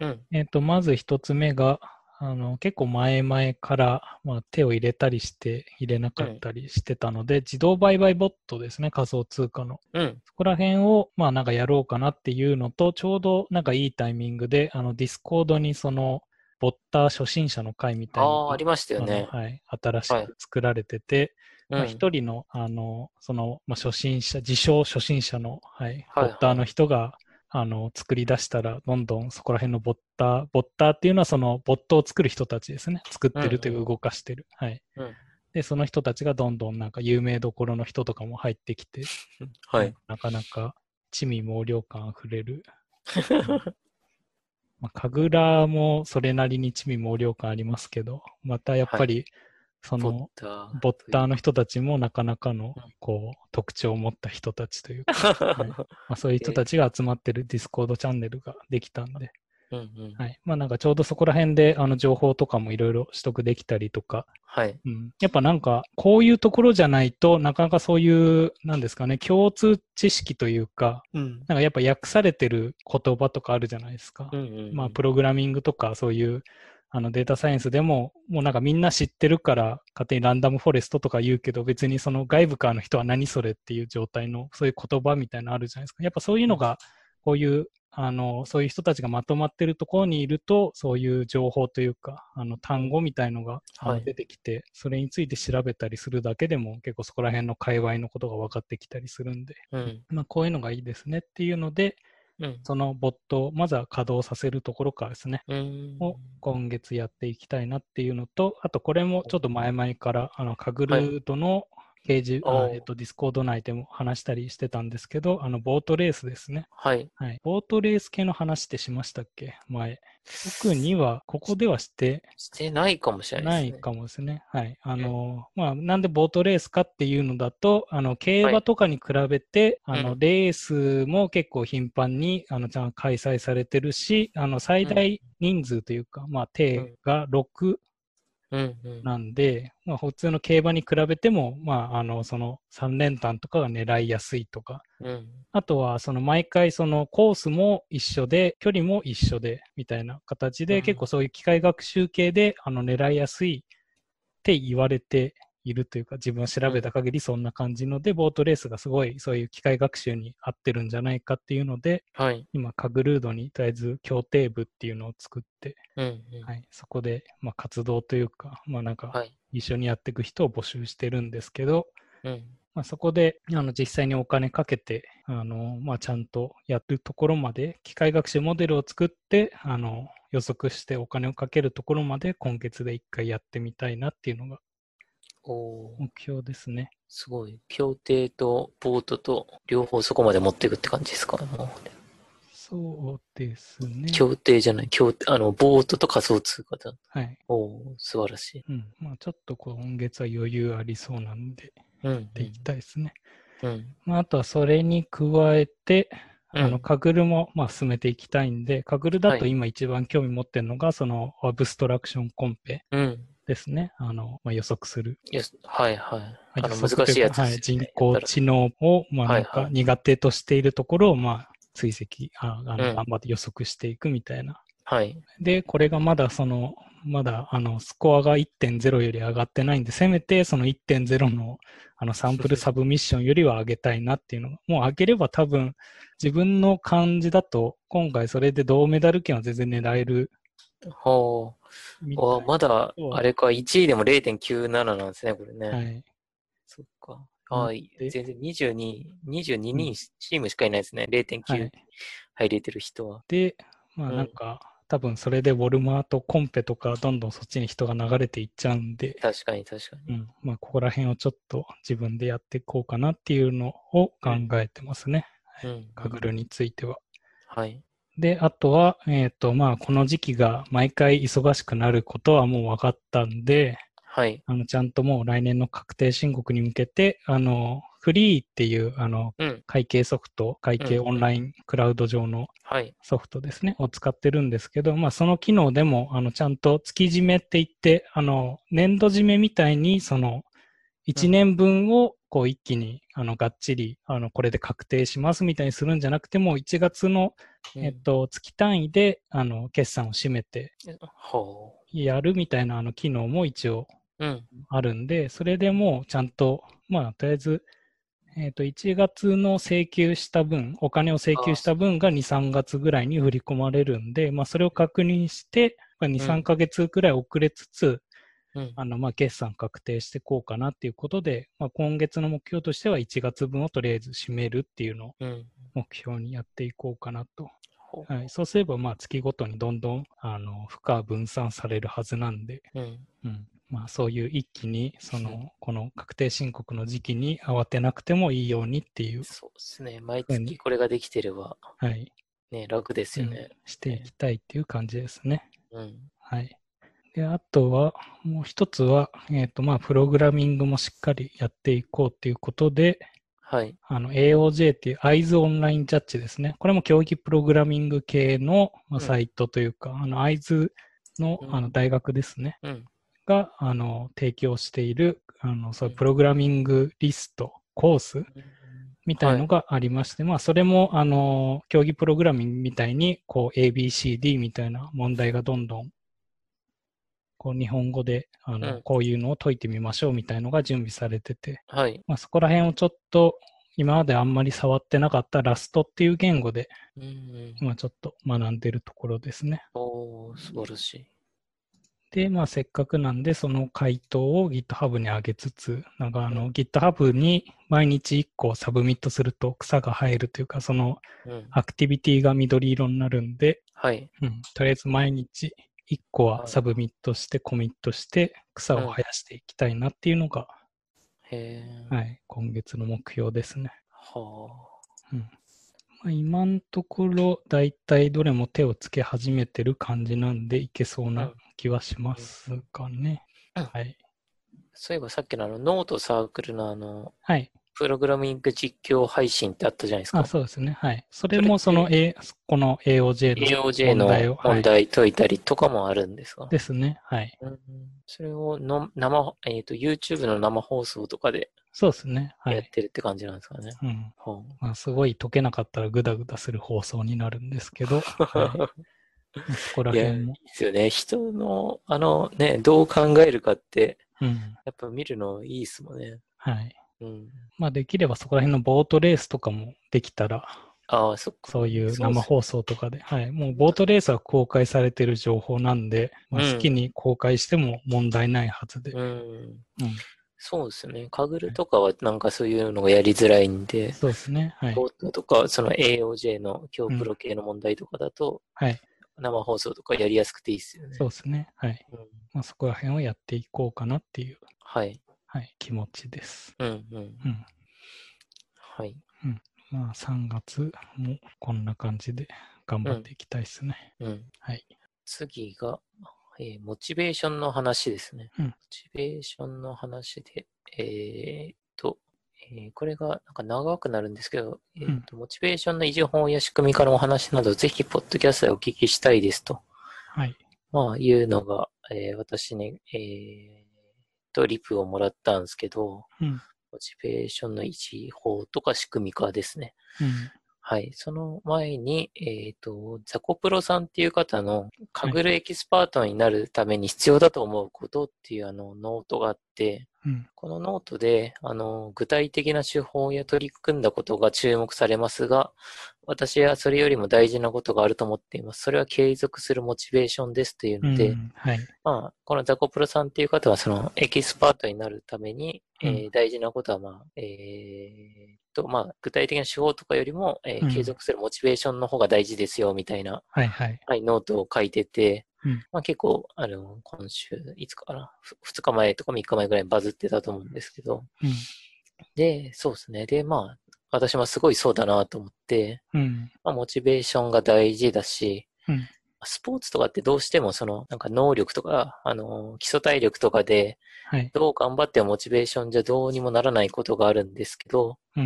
Speaker 1: うん。
Speaker 2: えっ、と、まず一つ目が、あの、結構前々から、まあ、手を入れたりして、入れなかったりしてたので、自動売買ボットですね、仮想通貨の。
Speaker 1: うん。
Speaker 2: そこら辺を、まあなんかやろうかなっていうのと、ちょうどなんかいいタイミングで、あの、ディスコードにその、ボッター初心者の会みたいなの
Speaker 1: ああ、りましたよね。
Speaker 2: はい、新し
Speaker 1: はい
Speaker 2: く作られてて、
Speaker 1: うん
Speaker 2: まあ一人の、あの、その、まあ、初心者、自称初心者の、はい、
Speaker 1: はい
Speaker 2: ボッターの人が、あの、作り出したら、どんどんそこら辺のボッター、ボッターっていうのはその、ボットを作る人たちですね。作ってるという動かしてる。はい。
Speaker 1: うん
Speaker 2: で、その人たちがどんどんなんか有名どころの人とかも入ってきて、
Speaker 1: はい。
Speaker 2: なかなか地味猛量感あふれる。まあ、神楽もそれなりに地味猛量感ありますけど、またやっぱり、そ
Speaker 1: ボッ
Speaker 2: の。ボッターの人たちもなかなかの
Speaker 1: うん、
Speaker 2: こう、特徴を持った人たちというか、はいまあ、そういう人たちが集まってるディスコードチャンネルができたんで、
Speaker 1: うんうん。
Speaker 2: はい。まあなんかちょうどそこら辺で、あの、情報とかもいろいろ取得できたりとか、
Speaker 1: はい。
Speaker 2: うん。やっぱなんか、こういうところじゃないとなかなかそういう、なんですかね、共通知識というか、
Speaker 1: うん。
Speaker 2: なんかやっぱ訳されてる言葉とかあるじゃないですか。
Speaker 1: うんうん。
Speaker 2: まあ、プログラミングとか、そういう、あの、データサイエンスでも、もうなんかみんな知ってるから、勝手にランダムフォレストとか言うけど、別にその外部からの人は何それっていう状態の、そういう言葉みたいなのあるじゃないですか。やっぱそういうのが、こういう、あの、そういう人たちがまとまってるところにいると、そういう情報というか、あの、単語みたいのが出てきて、それについて調べたりするだけでも、結構そこら辺の界隈のことが分かってきたりするんで、
Speaker 1: うん。
Speaker 2: まあ、こういうのがいいですねっていうので、
Speaker 1: うん。
Speaker 2: そのボットをまずは稼働させるところからですね、
Speaker 1: うん。
Speaker 2: を今月やっていきたいなっていうのと、あとこれもちょっと前々から、あの、カグルノートのページ、あ
Speaker 1: おー
Speaker 2: えっと、ディスコード内でも話したりしてたんですけど、あの、ボートレースですね。
Speaker 1: はい。
Speaker 2: はい。ボートレース系の話ってしましたっけ？前。特には、ここではして
Speaker 1: してないかもしれないですね。
Speaker 2: ないいかもですね。はい。あの、まあ、なんでボートレースかっていうのだと、あの、競馬とかに比べて、あの、
Speaker 1: うん
Speaker 2: レースも結構頻繁に、あの、ちゃんと開催されてるし、あの、最大人数というか、まあ、定が6
Speaker 1: うんうん。
Speaker 2: なんで、まあ、普通の競馬に比べても、まあ、あの、その3連単とかが狙いやすいとか、
Speaker 1: うん。
Speaker 2: あとは、その毎回そのコースも一緒で、距離も一緒で、みたいな形で、
Speaker 1: うん
Speaker 2: 結構そういう機械学習系で、あの、狙いやすいって言われているというか、自分は調べた限りそんな感じので、ボートレースがすごいそういう機械学習に合ってるんじゃないかっていうので、
Speaker 1: はい。
Speaker 2: 今、カグルードにとりあえず協定部っていうのを作って、
Speaker 1: うんうん。
Speaker 2: はい、そこで、まあ、活動というか、まあなんか、
Speaker 1: はい。
Speaker 2: 一緒にやっていく人を募集してるんですけど、
Speaker 1: うん。
Speaker 2: まあ、そこであの実際にお金かけてあの、まあ、ちゃんとやるところまで機械学習モデルを作ってあの予測してお金をかけるところまで今月で一回やってみたいなっていうのが目標ですね。
Speaker 1: すごい。協定とボートと両方そこまで持っていくって感じですか？もう
Speaker 2: そうですね。
Speaker 1: 協定じゃない、協定、あの、ボートと仮想通貨だ。
Speaker 2: はい。
Speaker 1: おー素晴らしい。
Speaker 2: うん。まあ、ちょっと今月は余裕ありそうなんで、
Speaker 1: うん。
Speaker 2: やっていきたいですね。
Speaker 1: うん。
Speaker 2: まあ、あとはそれに加えて、あの、
Speaker 1: うん
Speaker 2: カグルも、まあ、進めていきたいんで、カグルだと
Speaker 1: はい
Speaker 2: 今一番興味持ってるのが、その、アブストラクションコンペ
Speaker 1: うん。
Speaker 2: ですね。あの、まあ、予測する。
Speaker 1: はいはい。あの、難しいやつ
Speaker 2: とうかはい、人工知能を、まあ、なんか苦手としているところを、まあ、追跡、ああの
Speaker 1: うん
Speaker 2: 頑張って予測していくみたいな。
Speaker 1: はい。
Speaker 2: で、これがまだその、まだあのスコアが1.0より上がってないんで、せめてその1.0のあのサンプルサブミッションよりは上げたいなっていうのが、もう上げれば多分自分の感じだと、今回それで銅メダル圏は全然狙える
Speaker 1: ほ
Speaker 2: み
Speaker 1: う。おまだあれか、1位でも0.97なんですね、これね。
Speaker 2: はい。
Speaker 1: そっか。
Speaker 2: うん
Speaker 1: はい。
Speaker 2: で
Speaker 1: 全然22、22
Speaker 2: うん
Speaker 1: 人、チームしかいないですね。
Speaker 2: は
Speaker 1: 0.9
Speaker 2: い。
Speaker 1: 入れてる人は。
Speaker 2: で、まあ
Speaker 1: うん
Speaker 2: なんか、多分それでウォルマートコンペとかどんどんそっちに人が流れていっちゃうんで、
Speaker 1: 確かに確かに。
Speaker 2: うん、まあここら辺をちょっと自分でやっていこうかなっていうのを考えてますね。
Speaker 1: うん。
Speaker 2: カグルについては。
Speaker 1: はい。
Speaker 2: で、あとは、えっ、と、まあこの時期が毎回忙しくなることはもう分かったんで、
Speaker 1: はい。
Speaker 2: あの、ちゃんともう来年の確定申告に向けて、あの、フリーっていう、あの、
Speaker 1: うん。
Speaker 2: 会計ソフト、会計
Speaker 1: うん
Speaker 2: オンラインクラウド上の
Speaker 1: はい。
Speaker 2: ソフトですね、を使ってるんですけど、まあ、その機能でも、あの、ちゃんと月締めって言って、あの、年度締めみたいに、その、1年分を、こう、一気に、あの、がっちり、あの、これで確定しますみたいにするんじゃなくても、1月の、
Speaker 1: うん
Speaker 2: えっと、月単位で、あの、決算を締めて
Speaker 1: ほ
Speaker 2: やるみたいな、あの、機能も一応。あるんで、それでもうちゃんと、まあ、とりあえず、えっ、と、1月の請求した分、お金を請求した分が2、3月ぐらいに振り込まれるんで、まあ、それを確認して、まあ、2、
Speaker 1: うん。
Speaker 2: 3ヶ月くらい遅れつつ、
Speaker 1: うん。
Speaker 2: あの、まあ、決算確定していこうかなっていうことで、まあ、今月の目標としては1月分をとりあえず締めるっていうのを
Speaker 1: うん。
Speaker 2: 目標にやっていこうかなと。
Speaker 1: ほう
Speaker 2: はい。そうすれば、まあ、月ごとにどんどん、あの、負荷分散されるはずなんで、
Speaker 1: うん。
Speaker 2: うんまあ、そういう一気にそのこの確定申告の時期に慌てなくてもいいようにっていう、
Speaker 1: そうですね。毎月これができてれば、
Speaker 2: はい
Speaker 1: ね、楽ですよね。
Speaker 2: していきたいっていう感じですね。
Speaker 1: うん。
Speaker 2: はい。で、あとは、もう一つは、えっ、と、まあ、プログラミングもしっかりやっていこうっていうことで、
Speaker 1: はい。
Speaker 2: あの、AOJ っていう Eyes オンラインジャッジですね。これも競技プログラミング系の、まあ、
Speaker 1: うん
Speaker 2: サイトというか、あの、Eyes の
Speaker 1: うん
Speaker 2: あの大学ですね。
Speaker 1: うん。
Speaker 2: が、あの、提供している、あの、そういうプログラミングリスト、コースみたいのがありまして、まあ、それも、あの、競技プログラミングみたいに、こう、ABCD みたいな問題がどんどん、こう、日本語で、あの、
Speaker 1: うん
Speaker 2: こういうのを解いてみましょうみたいのが準備されてて、
Speaker 1: はい。
Speaker 2: まあ、そこら辺をちょっと、今まであんまり触ってなかった Rust っていう言語で、
Speaker 1: うんうん。
Speaker 2: 今ちょっと学んでるところですね。
Speaker 1: おー、素晴らしい。
Speaker 2: で、まあ、せっかくなんで、その回答を GitHub に上げつつ、なんかあの、GitHub に毎日1個サブミットすると草が生えるというか、その
Speaker 1: うん。
Speaker 2: アクティビティが緑色になるんで、
Speaker 1: はい。
Speaker 2: うん、とりあえず毎日1個は
Speaker 1: はい
Speaker 2: サブミットして、コミットして、草を生やしていきたいなっていうのが。はい、今月の目標ですね。
Speaker 1: は
Speaker 2: まあ、今のところ、だいたいどれも手をつけ始めてる感じなんで、いけそう
Speaker 1: う
Speaker 2: なん気はしますかね。
Speaker 1: うん
Speaker 2: はい。
Speaker 1: そういえばさっきのあの、ノートサークルのあの、
Speaker 2: はい。
Speaker 1: プログラミング実況配信ってあったじゃないですか
Speaker 2: あ、。そうですね。はい。それもその、A、この AOJ の
Speaker 1: AOJ の
Speaker 2: 問題をはい
Speaker 1: 問題解いたりとかもあるんですか、
Speaker 2: ですね。はい。
Speaker 1: うんそれをの生、えっ、と、YouTube の生放送とかで
Speaker 2: そうですね。はい。
Speaker 1: やってるって感じなんですかね。
Speaker 2: うん。
Speaker 1: は
Speaker 2: まあ、すごい解けなかったらグダグダする放送になるんですけど、はい、
Speaker 1: あ
Speaker 2: そこら辺も。
Speaker 1: いですよね。人の、あのね、どう考えるかって、
Speaker 2: うん。
Speaker 1: やっぱ見るのいいですもんね。
Speaker 2: はい。
Speaker 1: うん。
Speaker 2: まあ、できればそこら辺のボートレースとかもできたら、
Speaker 1: ああ、そっか。
Speaker 2: そういう生放送とかで、はい。もうボートレースは公開されてる情報なんで、まあ、
Speaker 1: うん
Speaker 2: 好きに公開しても問題ないはずで。
Speaker 1: うん。
Speaker 2: うん。
Speaker 1: そうですね。カグルとかはなんかそういうのがやりづらいんで、
Speaker 2: そうですね。はい。
Speaker 1: ボートとか、その AOJ の強プロ系の問題とかだと、
Speaker 2: はい。
Speaker 1: 生放送とかやりやすくていいですよね。
Speaker 2: そうですね。はい。
Speaker 1: うん
Speaker 2: まあ、そこら辺をやっていこうかなっていう、
Speaker 1: はい。
Speaker 2: はい、気持ちです。
Speaker 1: うんうん。
Speaker 2: うん。
Speaker 1: はい。
Speaker 2: まあ、3月もこんな感じで頑張っていきたいですね。
Speaker 1: うん。
Speaker 2: はい。
Speaker 1: 次が、えーモチベーションの話ですね。
Speaker 2: うん
Speaker 1: モチベーションの話で、えーっと、えーこれがなんか長くなるんですけど、えーっと、モチベーションの維持法や仕組み化のお話など、ぜひ、ポッドキャストでお聞きしたいですと、
Speaker 2: はい。
Speaker 1: まあ、いうのが、えー私に、えと、リプをもらったんですけど、
Speaker 2: うん。
Speaker 1: モチベーションの維持法とか仕組み化ですね。
Speaker 2: うん。
Speaker 1: はい。その前に、えっ、と、ザコプロさんっていう方の、 Kaggle エキスパートになるために必要だと思うことっていうあの、ノートがあって、
Speaker 2: うん。
Speaker 1: このノートで、あの、具体的な手法や取り組んだことが注目されますが、私はそれよりも大事なことがあると思っています。それは継続するモチベーションですという
Speaker 2: うん
Speaker 1: ので、
Speaker 2: はい。
Speaker 1: まあ、このザコプロさんっていう方は、その、エキスパートになるために、えー
Speaker 2: う
Speaker 1: 大事なことは、まあ、えーっと、まあ、具体的な手法とかよりも、えー
Speaker 2: うん
Speaker 1: 継続するモチベーションの方が大事ですよ、みたいな、
Speaker 2: はい。はい。
Speaker 1: はい、ノートを書いてて、
Speaker 2: うん
Speaker 1: まあ結構、あの、今週、いつかな、ふ2日前とか3日前ぐらいにバズってたと思うんですけど、
Speaker 2: うん。
Speaker 1: で、そうですね。で、まあ、私もすごいそうだなと思って、
Speaker 2: うん。
Speaker 1: まあ、モチベーションが大事だし、
Speaker 2: うん
Speaker 1: スポーツとかってどうしてもその、なんか能力とか、あの、基礎体力とかで、
Speaker 2: はい。
Speaker 1: どう頑張ってもモチベーションじゃどうにもならないことがあるんですけど、
Speaker 2: う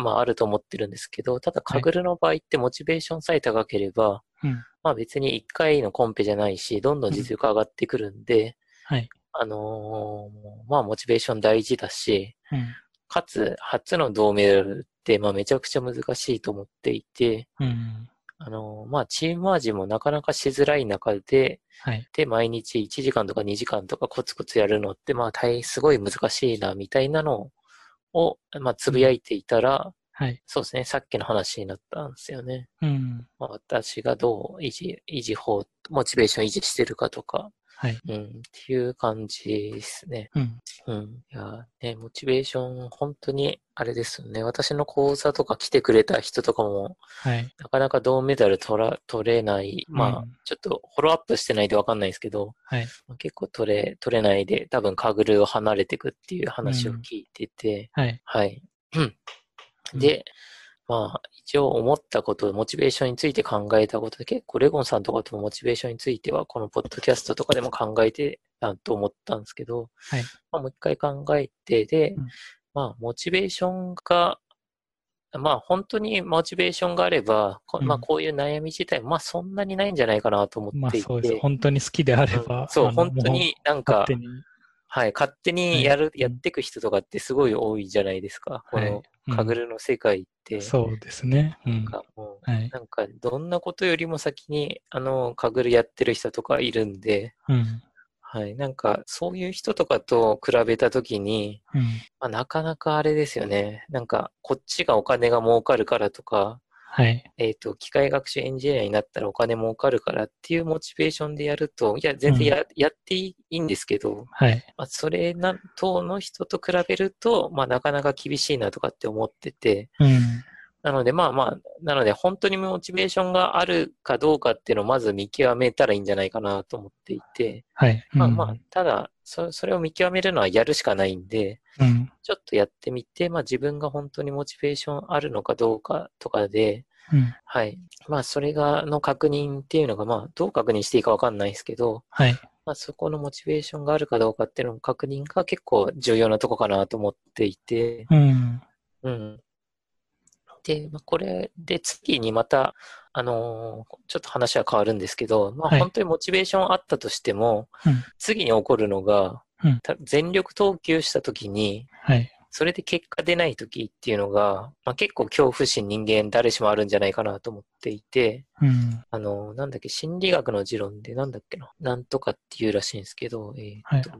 Speaker 1: まああると思ってるんですけど、ただカグルの場合ってモチベーションさえ高ければ、
Speaker 2: うん。
Speaker 1: まあ別に1回のコンペじゃないし、どんどん実力上がってくるんで、
Speaker 2: はい。
Speaker 1: あのーまあモチベーション大事だし、
Speaker 2: うん。
Speaker 1: かつ初の銅メダルってまあめちゃくちゃ難しいと思っていて、
Speaker 2: うん。
Speaker 1: あのーまあチームマージもなかなかしづらい中で、
Speaker 2: はい。
Speaker 1: で、毎日1時間とか2時間とかコツコツやるのって、まあ大すごい難しいな、みたいなのを、まあつぶやいていたら、
Speaker 2: はい。
Speaker 1: そうですね、さっきの話になったんですよね。
Speaker 2: うん。
Speaker 1: まあ、私がどう維持、維持法、モチベーション維持してるかとか、
Speaker 2: はい。
Speaker 1: うん、っていう感じですね。
Speaker 2: うん。
Speaker 1: うん。いや、ね、モチベーション、本当に、あれですよね。私の講座とか来てくれた人とかも、
Speaker 2: はい。
Speaker 1: なかなか銅メダル取ら、取れない。まあ、
Speaker 2: うん
Speaker 1: ちょっとフォローアップしてないでわかんないですけど、
Speaker 2: はい。
Speaker 1: まあ結構取れ、取れないで、多分カグルを離れていくっていう話を聞いてて、
Speaker 2: はい。
Speaker 1: はい。うん
Speaker 2: うん
Speaker 1: で、まあ、一応思ったこと、モチベーションについて考えたことで、結構レゴンさんとかともモチベーションについては、このポッドキャストとかでも考えてたと思ったんですけど、
Speaker 2: はい。
Speaker 1: まあ、もう一回考えて、で
Speaker 2: うん、
Speaker 1: まあ、モチベーションが、まあ、本当にモチベーションがあれば、こまあ、
Speaker 2: うん
Speaker 1: こういう悩み自体、まあ、そんなにないんじゃないかなと思ってい
Speaker 2: まあそうです。
Speaker 1: て、
Speaker 2: 本当に好きであれ
Speaker 1: うん
Speaker 2: ば。
Speaker 1: そう、本当になんか。はい、勝手にやる、やっていく人とかってすごい多いじゃないですか。こ
Speaker 2: はい
Speaker 1: の、
Speaker 2: うん
Speaker 1: カグルの世界って。
Speaker 2: そうですね。うん
Speaker 1: なん。かもう、
Speaker 2: はい。
Speaker 1: なんか、どんなことよりも先に、あの、カグルやってる人とかいるんで、
Speaker 2: うん。
Speaker 1: はい、なんか、そういう人とかと比べたときに、
Speaker 2: うん。
Speaker 1: まあ、なかなかあれですよね。なんか、こっちがお金が儲かるからとか、
Speaker 2: はい。
Speaker 1: えっ、と、機械学習エンジニアになったらお金儲かるからっていうモチベーションでやると、いや、全然や,、やっていいんですけど、
Speaker 2: はい。
Speaker 1: まあ、それな、等の人と比べると、まあ、なかなか厳しいなとかって思ってて、
Speaker 2: うん。
Speaker 1: なので、まあまあ、なので、本当にモチベーションがあるかどうかっていうのをまず見極めたらいいんじゃないかなと思っていて、
Speaker 2: はい。うん
Speaker 1: まあまあ、ただ、そそれを見極めるのはやるしかないんで、
Speaker 2: うん。
Speaker 1: ちょっとやってみて、まあ自分が本当にモチベーションあるのかどうかとかで、
Speaker 2: うん。
Speaker 1: はい。まあそれが、の確認っていうのが、まあどう確認していいかわかんないですけど、
Speaker 2: はい。
Speaker 1: まあそこのモチベーションがあるかどうかっていうのの確認が結構重要なとこかなと思っていて、
Speaker 2: うん。
Speaker 1: うん。で、まあ、これで次にまた、あのーちょっと話は変わるんですけど、まあ
Speaker 2: はい
Speaker 1: 本当にモチベーションあったとしても、
Speaker 2: うん
Speaker 1: 次に起こるのが、
Speaker 2: うん
Speaker 1: た全力投球した時に、
Speaker 2: はい。
Speaker 1: それで結果出ない時っていうのが、まあ、結構恐怖心人間誰しもあるんじゃないかなと思っていて、
Speaker 2: うん。
Speaker 1: あのーなんだっけ、心理学の持論でなんだっけな、なんとかっていうらしいんですけど、えーっと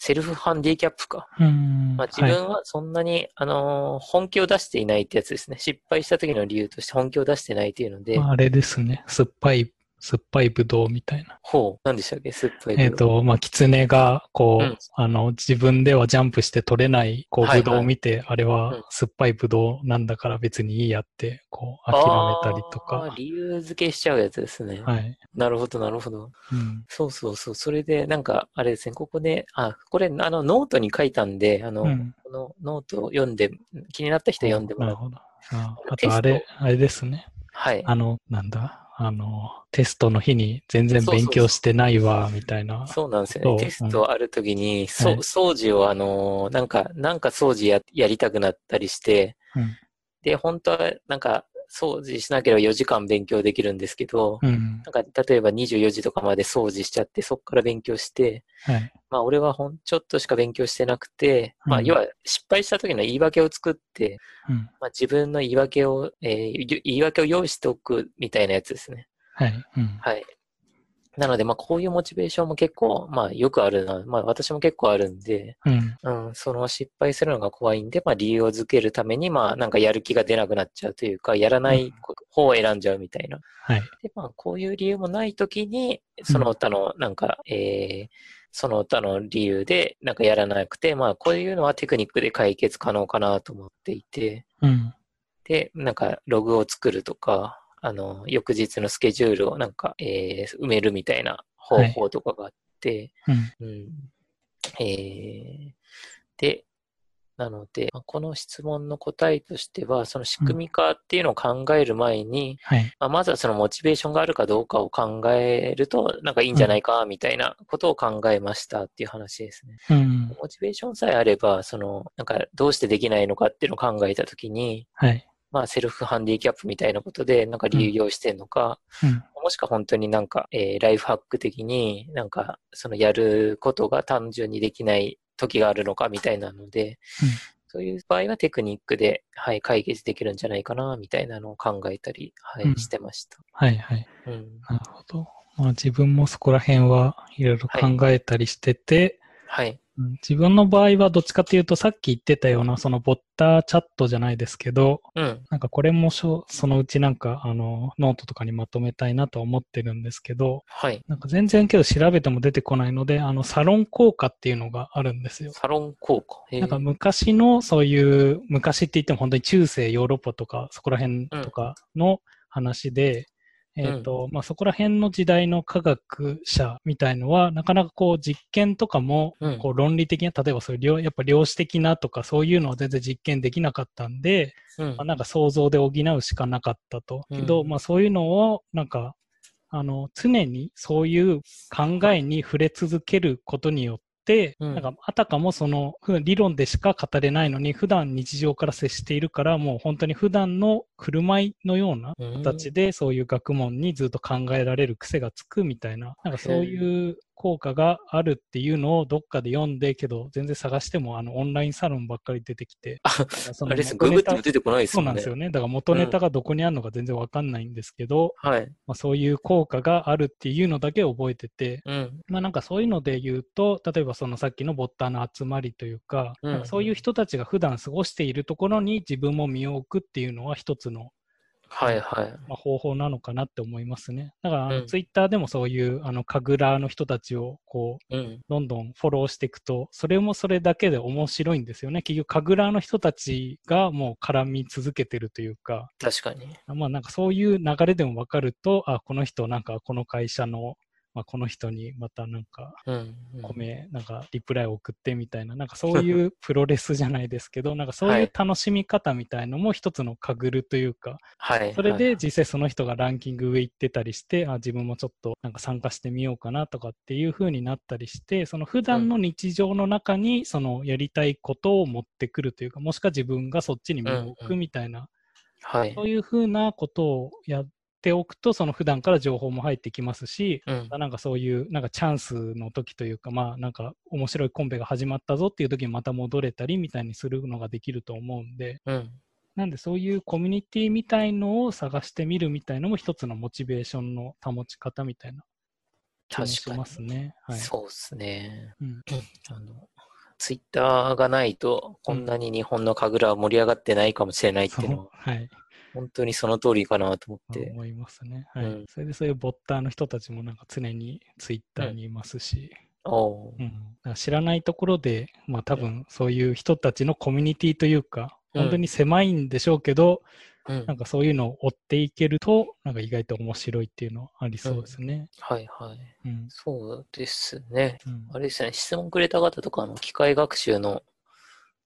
Speaker 1: セルフハンディキャップか。
Speaker 2: うん。
Speaker 1: まあ、自
Speaker 2: はい
Speaker 1: 分はそんなに、あのー本気を出していないってやつですね。失敗した時の理由として本気を出してないっていうので、
Speaker 2: まああれですね。酸っぱい、酸っぱいブドウみたいな。
Speaker 1: ほう、なんでしたっけ？酸っぱいけど。
Speaker 2: えっ、と、まあ、キツネが、こう、
Speaker 1: うん
Speaker 2: あの、自分ではジャンプして取れない、こう、
Speaker 1: はいはい
Speaker 2: ブドウを見て、あれ
Speaker 1: うん
Speaker 2: は酸っぱいブドウなんだから別にいいやって、こう、諦めたりとか。
Speaker 1: あー理由付けしちゃうやつですね。
Speaker 2: はい。
Speaker 1: なるほど、なるほど。
Speaker 2: うん。
Speaker 1: そうそうそう。それで、なんか、あれですね、ここで、あ、これ、あの、ノートに書いたんで、あの、
Speaker 2: うん
Speaker 1: このノートを読んで、気になった人読んでもらう。
Speaker 2: なるほど。ああとあれ、あれですね。
Speaker 1: はい。
Speaker 2: あの、なんだ、あの、テストの日に全然勉強してないわ、みたいな。
Speaker 1: そうなんですよね。テストあるときに、そ
Speaker 2: はい
Speaker 1: 掃除を、あのーなんか、なんか掃除ややりたくなったりして、
Speaker 2: うん
Speaker 1: で、本当は、なんか、掃除しなければ4時間勉強できるんですけど、
Speaker 2: うん。
Speaker 1: なんか、例えば24時とかまで掃除しちゃって、そこから勉強して、
Speaker 2: はい。
Speaker 1: まあ、俺はほん、ちょっとしか勉強してなくて、まあ、
Speaker 2: うん
Speaker 1: 要は、失敗した時の言い訳を作って、
Speaker 2: うん。
Speaker 1: まあ、自分の言い訳を、えーゆ言い訳を用意しておくみたいなやつですね。
Speaker 2: はい。うん。
Speaker 1: はい。なので、まあ、こういうモチベーションも結構、まあ、よくあるな。まあ、私も結構あるんで、
Speaker 2: うん。
Speaker 1: うん、その失敗するのが怖いんで、まあ、理由を付けるために、まあ、なんかやる気が出なくなっちゃうというか、やらない方を選んじゃうみたいな。
Speaker 2: はい。
Speaker 1: で、まあ、こういう理由もないときに、その他の、なんか、えー、その他の理由で、なんかやらなくて、まあ、こういうのはテクニックで解決可能かなと思っていて、
Speaker 2: うん。
Speaker 1: で、なんか、ログを作るとか、あの、翌日のスケジュールをなんか、えー埋めるみたいな方法とかがあって、
Speaker 2: うん。
Speaker 1: うん。えーで、なので、まあこの質問の答えとしては、その仕組み化っていうのを考える前に、
Speaker 2: はい。
Speaker 1: まあ、まずはそのモチベーションがあるかどうかを考えると、なんかいいんじゃないか、みたいなことを考えましたっていう話ですね。
Speaker 2: うん。
Speaker 1: モチベーションさえあれば、その、なんかどうしてできないのかっていうのを考えたときに、
Speaker 2: はい。
Speaker 1: まあ、セルフハンディキャップみたいなことで、なんか理由用意してんのか、
Speaker 2: うん。
Speaker 1: もしくは本当になんか、えーライフハック的になんか、そのやることが単純にできない時があるのかみたいなので、
Speaker 2: うん
Speaker 1: そういう場合はテクニックで、はい、解決できるんじゃないかな、みたいなのを考えたり、はい、
Speaker 2: うん
Speaker 1: してました。
Speaker 2: はい。はい。
Speaker 1: うん。
Speaker 2: なるほど。まあ自分もそこら辺はいろいろ考えたりしてて、
Speaker 1: はい。
Speaker 2: うん自分の場合はどっちかというとさっき言ってたようなそのボッターチャットじゃないですけど、
Speaker 1: うん。
Speaker 2: なんかこれもそのうちなんかあのノートとかにまとめたいなとは思ってるんですけど、
Speaker 1: はい。
Speaker 2: なんか全然けど調べても出てこないので、あのサロン効果っていうのがあるんですよ。
Speaker 1: サロン効果。
Speaker 2: なんか昔のそういう、昔って言っても本当に中世ヨーロッパとかそこら辺とかの話で、えっ、と、まあ、そこら辺の時代の科学者みたいのは、なかなかこう実験とかも
Speaker 1: うん、
Speaker 2: こう論理的な、例えばそういう量、やっぱ量子的なとかそういうのは全然実験できなかったんで、
Speaker 1: うん。
Speaker 2: まあ、なんか想像で補うしかなかったと。けど、
Speaker 1: うん
Speaker 2: まあそういうのを、なんか、あの、常にそういう考えに触れ続けることによって、
Speaker 1: うん。
Speaker 2: なんか、あたかもその、ふ理論でしか語れないのに、普段日常から接しているから、もう本当に普段の振る舞いのような形で、そういう学問にずっと考えられる癖がつくみたいな、なんかそういう効果があるっていうのをどっかで読んで、けど、全然探しても、あの、オンラインサロンばっかり出てきて、
Speaker 1: あ
Speaker 2: そ
Speaker 1: あれです、ググっても出てこないです
Speaker 2: そう。なんですよね。だから元ネタがどこにあるのか全然わかんないんですけど、
Speaker 1: はい。
Speaker 2: まあ、そういう効果があるっていうのだけ覚えてて、
Speaker 1: うん。
Speaker 2: まあなんかそういうので言うと、例えばそのさっきのボッターの集まりというか、
Speaker 1: うん
Speaker 2: かそういう人たちが普段過ごしているところに自分も身を置くっていうのは一つの、
Speaker 1: はいはい。
Speaker 2: まあ、方法なのかなって思いますね。だからツイッターでもそういうあの神楽の人たちをこう
Speaker 1: うん。
Speaker 2: どんどんフォローしていくと、それもそれだけで面白いんですよね。結局、神楽の人たちがもう絡み続けてるというか、
Speaker 1: 確かに。
Speaker 2: まあなんかそういう流れでも分かると、あ、この人なんかこの会社の、まあ、この人にまたなんか米、なんかリプライを送ってみたいな、なんかそういう プロレスじゃないですけど、なんかそう
Speaker 1: はいいう
Speaker 2: 楽しみ方みたいのも一つのかぐるというか、
Speaker 1: はい。
Speaker 2: それ
Speaker 1: はい
Speaker 2: で実際その人がランキング上行ってたりして、あ自分もちょっとなんか参加してみようかなとかっていう風になったりして、その普段の日常の中にそのやりたいことを持ってくるというか、もしくは自分がそっちに身を置くみたいな、
Speaker 1: はい。
Speaker 2: そういう風なことをやっておくと、その普段から情報も入ってきますし、
Speaker 1: うん。
Speaker 2: なんかそういうなんかチャンスの時というか、まあなんか面白いコンペが始まったぞっていう時にまた戻れたりみたいにするのができると思うんで、
Speaker 1: うん。
Speaker 2: なんでそういうコミュニティみたいのを探してみるみたいのも一つのモチベーションの保ち方みたいな気もし。ますね。はい。
Speaker 1: そうですね。
Speaker 2: うん
Speaker 1: あの、ツイッターがないと、こんなに日本の神楽は盛り上がってないかもしれないって
Speaker 2: そ
Speaker 1: いうのは、
Speaker 2: うはい。
Speaker 1: 本当にその通りかなと思って。
Speaker 2: 思いますね。はい。
Speaker 1: うん
Speaker 2: それでそういうボッターの人たちもなんか常にツイッターにいますし、うん、だから知らないところで、まあ多分そういう人たちのコミュニティというか、
Speaker 1: うん
Speaker 2: 本当に狭いんでしょうけど、
Speaker 1: うん
Speaker 2: なんかそういうのを追っていけると、なんか意外と面白いっていうのはありそうですね。
Speaker 1: はいはい。
Speaker 2: うん。
Speaker 1: そうですね。
Speaker 2: うん
Speaker 1: あれですね、質問くれた方とか、あの、機械学習の、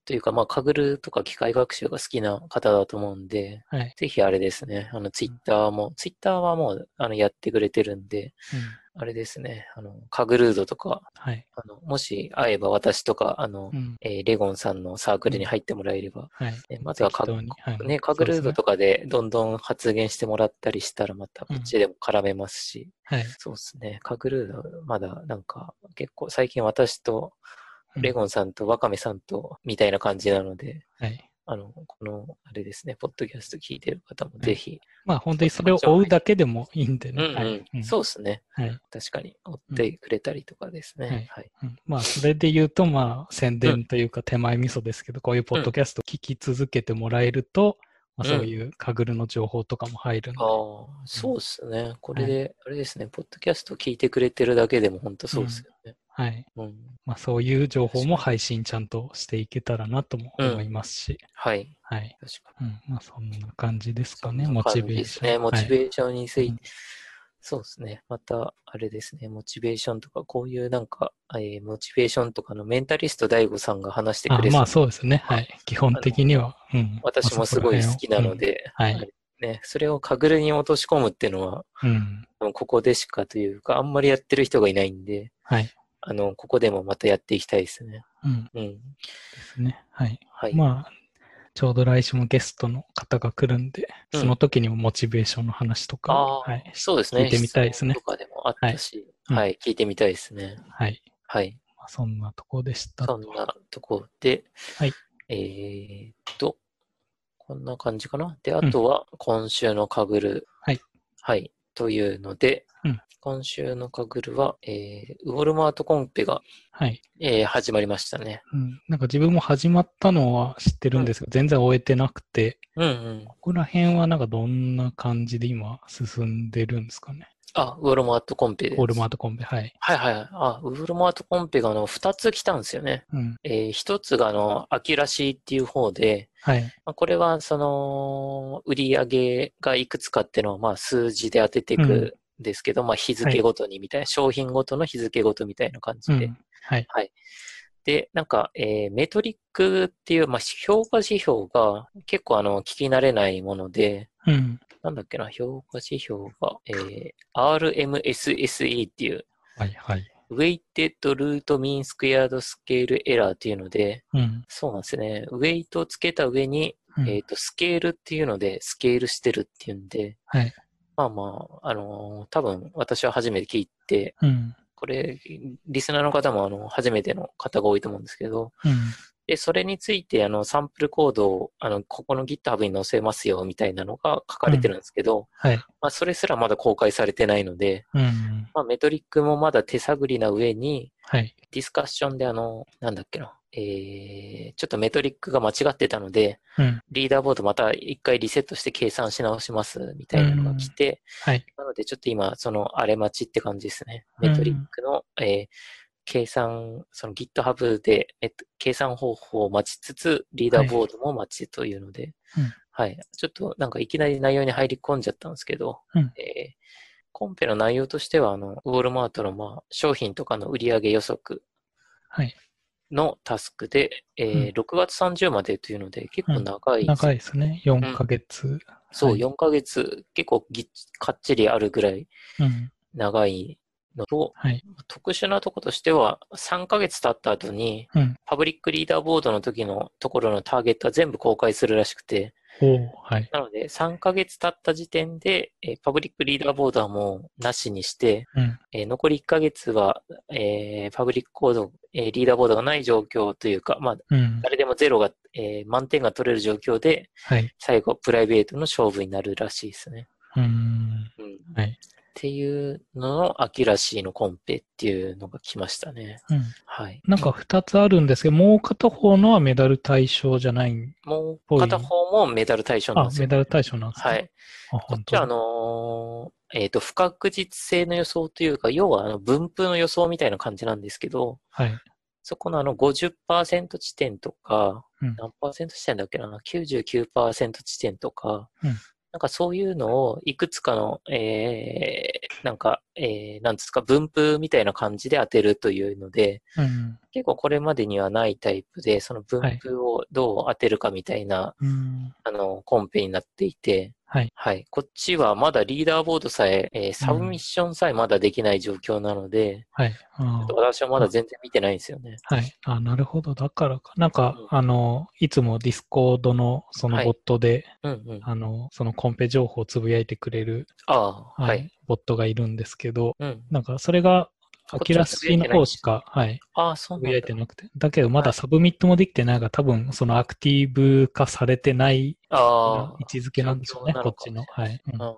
Speaker 1: というか、まあ、カグルとか機械学習が好きな方だと思うんで、
Speaker 2: はい。
Speaker 1: ぜひあれですね、あの、ツイッターも、ツイッターはもう、あの、やってくれてるんで、
Speaker 2: うん。
Speaker 1: あれですね、あの、カグルードとか、
Speaker 2: はい。
Speaker 1: あの、もし会えば私とか、あの
Speaker 2: う、ん。
Speaker 1: えーレゴンさんのサークルに入ってもらえれば、
Speaker 2: はい。
Speaker 1: ねまずはか
Speaker 2: 適当にはい
Speaker 1: ね、カグルードと
Speaker 2: か。
Speaker 1: かでどんどん発言してもらったりしたら、またこっちでも絡めますし、
Speaker 2: はい。
Speaker 1: そうですね、カグルード、まだなんか、結構最近私と、レゴンさんとワカメさんと、みたいな感じなので、
Speaker 2: はい。
Speaker 1: あの、この、あれですね、ポッドキャスト聞いてる方もぜひ、
Speaker 2: まあ本当にそれを追うだけでもいいんでね。
Speaker 1: うんうん、
Speaker 2: はい。うん
Speaker 1: そうですね。
Speaker 2: はい。
Speaker 1: 確かに、追ってくれたりとかですね。
Speaker 2: はい
Speaker 1: はい。
Speaker 2: うんまあ、それで言うと、まあ、宣伝というか手前味噌ですけど、こういうポッドキャスト聞き続けてもらえると、まあ、そういうカグルの情報とかも入るんで、
Speaker 1: ああ、そうですね。これで、あれですね、ポッドキャスト聞いてくれてるだけでも本当そうですよね。
Speaker 2: はい。
Speaker 1: うん。
Speaker 2: まあ、そういう情報も配信ちゃんとしていけたらなとも思いますし、
Speaker 1: はい。
Speaker 2: はい。
Speaker 1: 確かに。
Speaker 2: うん。まあ、そんな感じですかね、モチベーション。
Speaker 1: ね。モチベ
Speaker 2: はい
Speaker 1: ーションについて、
Speaker 2: うん
Speaker 1: そうですね。また、あれですね。モチベーションとか、こういうなんか、えーモチベーションとかのメンタリスト DAIGO さんが話してくれそう
Speaker 2: あまあ、そうですね。はい。基本的には。うん。
Speaker 1: 私もすごい好きなので、
Speaker 2: はい
Speaker 1: ね、それをカグルに落とし込むっていうのは、
Speaker 2: うん。
Speaker 1: ここでしかというか、あんまりやってる人がいないんで、
Speaker 2: はい。
Speaker 1: あの、ここでもまたやっていきたいですね。
Speaker 2: うん。
Speaker 1: うん。
Speaker 2: ですね。はい。
Speaker 1: はい。
Speaker 2: まあ、ちょうど来週もゲストの方が来るんで、
Speaker 1: うん
Speaker 2: その時にもモチベーションの話とか、はい。
Speaker 1: そうですね。
Speaker 2: 聞いてみたいですね
Speaker 1: とかでもあったし、
Speaker 2: はい
Speaker 1: はい、聞いてみたいですね。
Speaker 2: はい。
Speaker 1: はい。
Speaker 2: まあ、そんなとこでした。
Speaker 1: そんなとこで、
Speaker 2: はい。
Speaker 1: えーっと、こんな感じかな。で、あとは、今週の Kaggle。
Speaker 2: はい。
Speaker 1: はい。というので、
Speaker 2: うん
Speaker 1: 今週の Kaggle は、えー、ウォルマートコンペが、
Speaker 2: はい。
Speaker 1: えー始まりましたね。
Speaker 2: うん。なんか自分も始まったのは知ってるんですけど、全然追えてなくて、
Speaker 1: うんうん。
Speaker 2: ここら辺はなんかどんな感じで今進んでるんですかね。
Speaker 1: あ、ウォルマートコンペです。
Speaker 2: ウォルマートコンペ、はい。
Speaker 1: はいはい。あ、ウォルマートコンペがあの、二つ来たんですよね。
Speaker 2: うん。
Speaker 1: えー一つがあの、 Accuracy っていう方で、
Speaker 2: はい。
Speaker 1: まあ、これはその、売り上げがいくつかっていうのをまあ数字で当てていくんですけど、まあ日付ごとにみたいな、商品ごとの日付ごとみたいな感
Speaker 2: う
Speaker 1: じで。
Speaker 2: ん。はい。
Speaker 1: で、なんか、えーメトリックっていう、まあ、評価指標が結構あの、聞き慣れないもので、
Speaker 2: うん。
Speaker 1: なんだっけな、評価指標が、えー RMSSE っていう、
Speaker 2: はい、はい。
Speaker 1: Weighted Root Mean Squared Scale Error っていうので、
Speaker 2: うん。
Speaker 1: そうなんですね。ウェイトをつけた上に、
Speaker 2: うん
Speaker 1: えっ、と、スケールっていうので、スケールしてるっていうんで、
Speaker 2: はい。
Speaker 1: まあまあ、あのー多分私は初めて聞いて、
Speaker 2: うん。
Speaker 1: これ、リスナーの方もあの、初めての方が多いと思うんですけど、
Speaker 2: うん。
Speaker 1: で、それについて、あの、サンプルコードを、あの、ここの GitHub に載せますよ、みたいなのが書かれてるんですけど、
Speaker 2: はい。
Speaker 1: まあ、それすらまだ公開されてないので、
Speaker 2: うん。
Speaker 1: まあ、メトリックもまだ手探りな上に、
Speaker 2: はい。
Speaker 1: ディスカッションであの、なんだっけな、えー、ちょっとメトリックが間違ってたので、
Speaker 2: うん。
Speaker 1: リーダーボードまた一回リセットして計算し直します、みたいなのが来て、
Speaker 2: はい。
Speaker 1: なのでちょっと今、その荒れ待ちって感じですね。
Speaker 2: うん
Speaker 1: メトリックの、えー計算、その GitHub で、えっと、計算方法を待ちつつ、リーダーボードも待ちというので、
Speaker 2: うん
Speaker 1: はい。ちょっとなんかいきなり内容に入り込んじゃったんですけど、
Speaker 2: うん
Speaker 1: えーコンペの内容としては、あの、ウォールマートの、まあ、商品とかの売上予測
Speaker 2: はい。
Speaker 1: のタスクで、えー
Speaker 2: うん
Speaker 1: 6月30までというので、結構長い、
Speaker 2: 長いですね。4ヶ月。
Speaker 1: そう、
Speaker 2: はい
Speaker 1: 4ヶ月、結構ぎっかっちりあるぐらい
Speaker 2: うん。
Speaker 1: 長いのと、
Speaker 2: はい。
Speaker 1: 特殊なとことしては、3ヶ月経った後に、
Speaker 2: うん。
Speaker 1: パブリックリーダーボードの時のところのターゲットは全部公開するらしくて、
Speaker 2: はい。
Speaker 1: なので3ヶ月経った時点で、えーパブリックリーダーボードはもうなしにして、
Speaker 2: うん。
Speaker 1: えー残り1ヶ月は、えーパブリックコード、えーリーダーボードがない状況というか、まあ、
Speaker 2: うん。
Speaker 1: 誰でもゼロが、えー満点が取れる状況で、
Speaker 2: はい。
Speaker 1: 最後、プライベートの勝負になるらしいですね。
Speaker 2: うん。はい。
Speaker 1: っていうのの Accuracy のコンペっていうのが来ましたね。
Speaker 2: うん。
Speaker 1: はい。
Speaker 2: なんか2つあるんですけど、もう片方のはメダル対象じゃない。
Speaker 1: もう片方もメダル対象なん
Speaker 2: あ
Speaker 1: で、すよ。
Speaker 2: メダル対象なんですか
Speaker 1: はい。。
Speaker 2: あ、
Speaker 1: こっちはあのーえっ、と、不確実性の予想というか、要はあの分布の予想みたいな感じなんですけど、
Speaker 2: はい。
Speaker 1: そこのあの50%地点とか、
Speaker 2: うん
Speaker 1: 何パーセント地点だっけな ?99% 地点とか、
Speaker 2: うん
Speaker 1: なんかそういうのをいくつかの、えー、なんか、えー、なんですか、分布みたいな感じで当てるというので、
Speaker 2: うん。
Speaker 1: 結構これまでにはないタイプで、その分布をどう当てるかみたいな、
Speaker 2: うん。
Speaker 1: あの、コンペになっていて、
Speaker 2: はい。
Speaker 1: はい。こっちはまだリーダーボードさえ、えーサブミッションさえまだできない状況なので、
Speaker 2: はい。あー
Speaker 1: 私はまだ全然見てないんですよね。
Speaker 2: はい。あ、なるほど。だからか。なんか、
Speaker 1: うん
Speaker 2: あの、いつもディスコードのその
Speaker 1: はい
Speaker 2: ボットで、
Speaker 1: うんうん。
Speaker 2: あの、そのコンペ情報をつぶやいてくれる、
Speaker 1: ああ、はい。
Speaker 2: ボットがいるんですけど、
Speaker 1: うん。
Speaker 2: なんかそれが、Accuracy の方しか、はい、
Speaker 1: ああ、そうなんだ。
Speaker 2: てなくて。だけど、まだサブミットもできてないが、多分、そのアクティブ化されてない
Speaker 1: ああ、
Speaker 2: 位置づけなんでしょうね、こっちの。はい。うん
Speaker 1: あ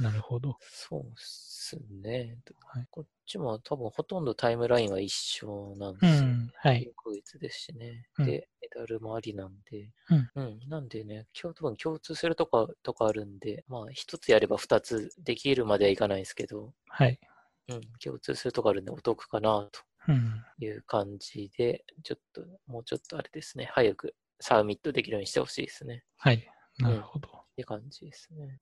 Speaker 2: なるほど。
Speaker 1: そうっすね。
Speaker 2: はい
Speaker 1: こっちも多分ほとんどタイムラインは一緒なん
Speaker 2: う
Speaker 1: ですよ。
Speaker 2: ん。はい。
Speaker 1: 4ヶ月ですしね。
Speaker 2: うん
Speaker 1: で、メダルもありなんで。
Speaker 2: うん。
Speaker 1: うん。なんでね、今日多分共通するとか、とかあるんで、まあ一つやれば二つできるまではいかないですけど、
Speaker 2: はい。
Speaker 1: うん。共通するとこあるんでお得かな、
Speaker 2: うん。
Speaker 1: という感じで、ちょっと、もうちょっとあれですね。早くサーミットできるようにしてほしいですね。
Speaker 2: はい。なるほど。
Speaker 1: って感じですね。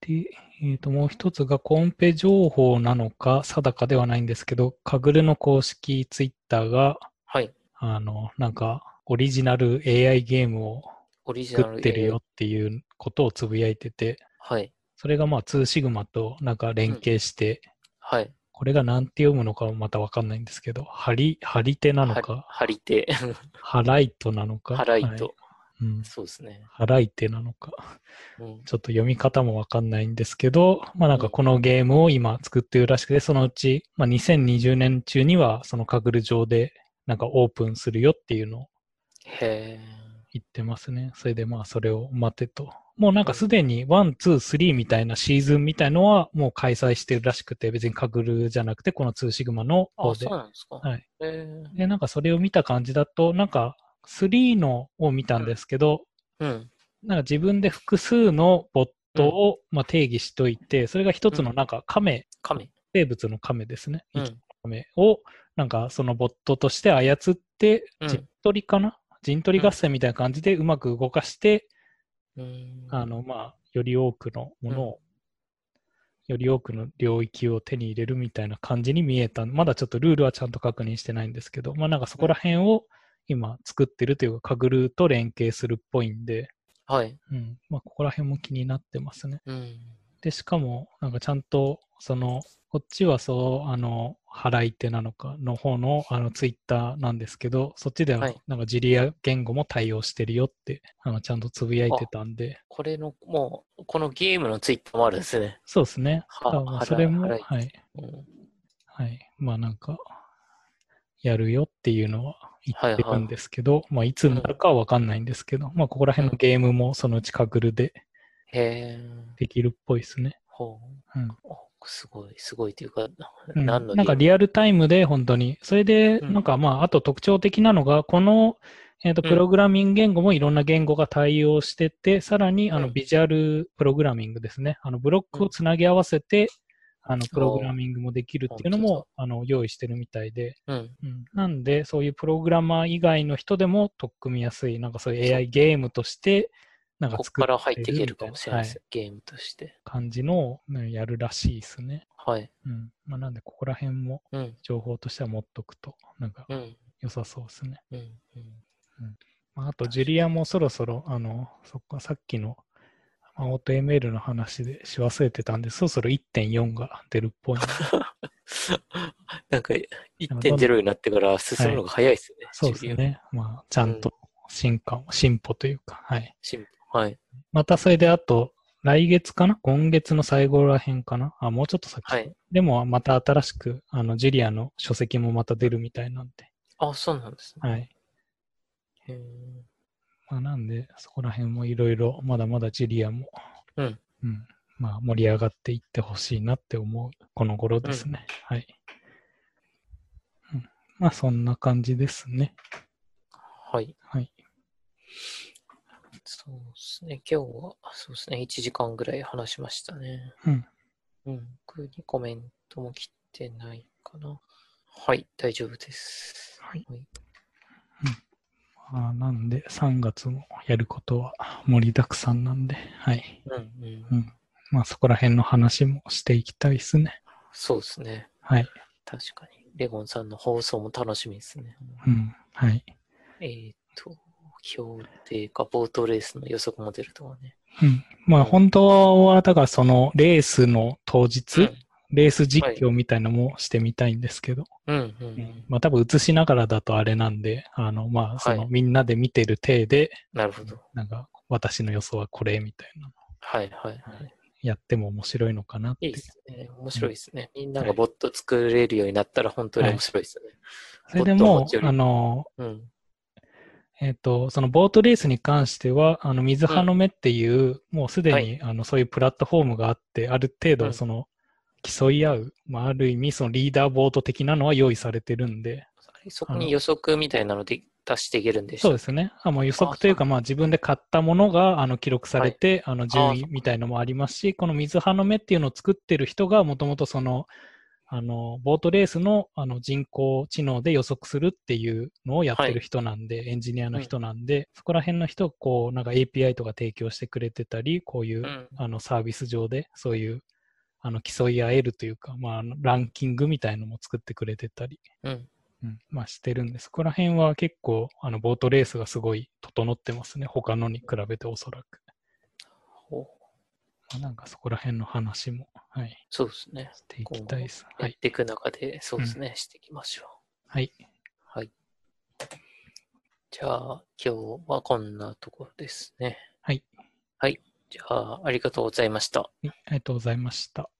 Speaker 2: で、えっ、と、もう一つがコンペ情報なのか定かではないんですけど、カグルの公式ツイッターが、
Speaker 1: はい。
Speaker 2: あの、なんか、オリジナル AI ゲームを作ってるよっていうことをつぶやいてて、
Speaker 1: はい。
Speaker 2: それがまあ2シグマとなんか連携して、
Speaker 1: はい。
Speaker 2: これが何て読むのかはまたわかんないんですけど、ハリ、ハリテなのか、
Speaker 1: 張り手。
Speaker 2: ハライトなのか、
Speaker 1: ハライ
Speaker 2: はい
Speaker 1: ト。
Speaker 2: うん、
Speaker 1: そうですね。
Speaker 2: ハライテなのか、
Speaker 1: うん。
Speaker 2: ちょっと読み方もわかんないんですけど、まあなんかこのゲームを今作ってるらしくて、そのうち、まあ2020年中にはそのカグル上でなんかオープンするよっていうのを。言ってますね。それでまあそれを待てと。もうなんかすでに1、2、3みたいなシーズンみたいのはもう開催してるらしくて、別にカグルじゃなくてこの2シグマの
Speaker 1: あ、
Speaker 2: 方で
Speaker 1: そう。なんですか。
Speaker 2: はい。
Speaker 1: へえ。
Speaker 2: で、なんかそれを見た感じだと、なんか3のを見たんですけど、
Speaker 1: うん。
Speaker 2: なんか自分で複数のボットを、まあ、定義しといて、それが一つのなんか亀、
Speaker 1: 亀。
Speaker 2: 生物の亀ですね。
Speaker 1: うん
Speaker 2: 亀を、なんかそのボットとして操って、
Speaker 1: うん
Speaker 2: 陣取りかな？陣取り合戦みたいな感じでうまく動かして、
Speaker 1: うん
Speaker 2: あの、まあ、より多くのものを、より多くの領域を手に入れるみたいな感じに見えた。まだちょっとルールはちゃんと確認してないんですけど、まあなんかそこら辺を今作ってるというか、カグルと連携するっぽいんで、
Speaker 1: はい。
Speaker 2: うん。まあここら辺も気になってますね。
Speaker 1: うん。
Speaker 2: で、しかも、なんかちゃんと、その、こっちはそう、あの、払い手なのかの方の、あの、ツイッターなんですけど、そっちでは
Speaker 1: はい、
Speaker 2: なんかジリア言語も対応してるよって、あの、ちゃんとつぶやいてたんで、
Speaker 1: これの、もう、このゲームのツイッターもあるんですね。
Speaker 2: そうですね。
Speaker 1: は
Speaker 2: それも、はい。
Speaker 1: うん。
Speaker 2: はい。まあなんか、やるよっていうのは言ってるんですけど、まあいつになるかはわかんないんですけど、まあここら辺のゲームもそのうちカグルで
Speaker 1: へえ。
Speaker 2: できるっぽいですね。
Speaker 1: ほ
Speaker 2: うん。
Speaker 1: う。おすごい、すごいというか、
Speaker 2: うん
Speaker 1: 何の
Speaker 2: なんかリアルタイムで本当に、それで、
Speaker 1: うん
Speaker 2: なんかまあ、あと特徴的なのが、この、えっ、と、
Speaker 1: うん
Speaker 2: プログラミング言語もいろんな言語が対応してて、さらに、あの、
Speaker 1: うん
Speaker 2: ビジュアルプログラミングですね。あの、ブロックをつなぎ合わせて、あの、プログラミングもできるっていうのも、あの、用意してるみたいで、
Speaker 1: うん。
Speaker 2: うん。なんで、そういうプログラマー以外の人でも取っ組みやすい、なんかそういう AI ゲームとして、なんか
Speaker 1: ここから入っていけるかもしれないです
Speaker 2: は
Speaker 1: よ、ゲームとして。
Speaker 2: 感じのやるらしいですね。
Speaker 1: はい。
Speaker 2: うん。まあ、なんで、ここら辺も
Speaker 1: うん。
Speaker 2: 情報としては持っとくと、なんか
Speaker 1: うん。
Speaker 2: 良さそうですね。
Speaker 1: うん。うん。
Speaker 2: まあ、あと、ジュリアもそろそろ、あの、そっか、さっきの、まあ、AutoML の話でし忘れてたんで、そろそろ1.4が出るっぽい。
Speaker 1: なんか、1.0になってから進むのが早いですよね。
Speaker 2: そうですね。まあ、ちゃんと進化も、進歩というか、はい。
Speaker 1: 進歩。はい。
Speaker 2: またそれであと、来月かな？今月の最後らへんかな？あ、もうちょっと先。
Speaker 1: はい。
Speaker 2: でも、また新しく、あの、ジュリアの書籍もまた出るみたいなんで。
Speaker 1: あ、そうなんですね。
Speaker 2: はい。
Speaker 1: へー
Speaker 2: まあ、なんで、そこら辺もいろいろ、まだまだジュリアも、
Speaker 1: うん。
Speaker 2: うん。まあ、盛り上がっていってほしいなって思う、この頃ですね。はい。うん。まあ、そんな感じですね。
Speaker 1: はい。
Speaker 2: はい。
Speaker 1: そうですね。今日は、そうですね。1時間ぐらい話しましたね。
Speaker 2: うん。
Speaker 1: うん。特にコメントも来てないかな。はい。大丈夫です。
Speaker 2: はい。
Speaker 1: はい。
Speaker 2: まあ、なんで、3月もやることは盛りだくさんなんで、はい。
Speaker 1: うんうん。
Speaker 2: うん。まあ、そこら辺の話もしていきたいですね。
Speaker 1: そうですね。
Speaker 2: はい。
Speaker 1: 確かに。レゴンさんの放送も楽しみですね。
Speaker 2: うん。はい。
Speaker 1: えーっと、評定か、ボートレースの予測モデルとかね。
Speaker 2: うん。まあ、本当は、だからその、レースの当日、
Speaker 1: うん
Speaker 2: レース実況みたいなのもしてみたいんですけど、
Speaker 1: うんうんうん。
Speaker 2: まあ多分映しながらだとあれなんで、あの、まあその、
Speaker 1: はい
Speaker 2: みんなで見てる体で、
Speaker 1: なるほど。
Speaker 2: なんか私の予想はこれみたいなの
Speaker 1: はいはいはい。
Speaker 2: やっても面白いのかなって。
Speaker 1: いいですね。面白いですね。みんながボット作れるようになったら本当に面白いですね。
Speaker 2: それでもあの、
Speaker 1: うん。
Speaker 2: えっ、と、そのボートレースに関しては、あの、水葉の目っていう、もうすでに、
Speaker 1: は
Speaker 2: あの、そういうプラットフォームがあって、ある程
Speaker 1: うん。
Speaker 2: 度その、競い合う、まあ、ある意味そのリーダーボード的なのは用意されてるんで、
Speaker 1: そこに予測みたいなので足していけるんでしょ
Speaker 2: そうですね。あもう予測というか、まあ自分で買ったものがあの記録されて、あの
Speaker 1: あ
Speaker 2: 順
Speaker 1: あ
Speaker 2: 位みたいのもありますし、この水葉の目っていうのを作ってる人がもともとその、あの、ボートレースのあの人工知能で予測するっていうのをやってる人なんで、エンジニアの人なんで、そこら辺の人、こう、なんか API とか提供してくれてたり、こういう、
Speaker 1: うん
Speaker 2: あのサービス上で、そういう、あの、競い合えるというか、まあランキングみたいのも作ってくれてたり、
Speaker 1: うん。
Speaker 2: うん、まあしてるんで、そこら辺は結構、あの、ボートレースがすごい整ってますね。他のに比べておそらく。なんかそこら辺の話も、はい、
Speaker 1: そうですね。
Speaker 2: していきたいです。はい。
Speaker 1: やっていく中で、そうですね、していきましょう。
Speaker 2: はい。
Speaker 1: はい。じゃあ、今日はこんなところですね。
Speaker 2: はい。
Speaker 1: はい。じゃあ、ありがとうございました。
Speaker 2: はいありがとうございました。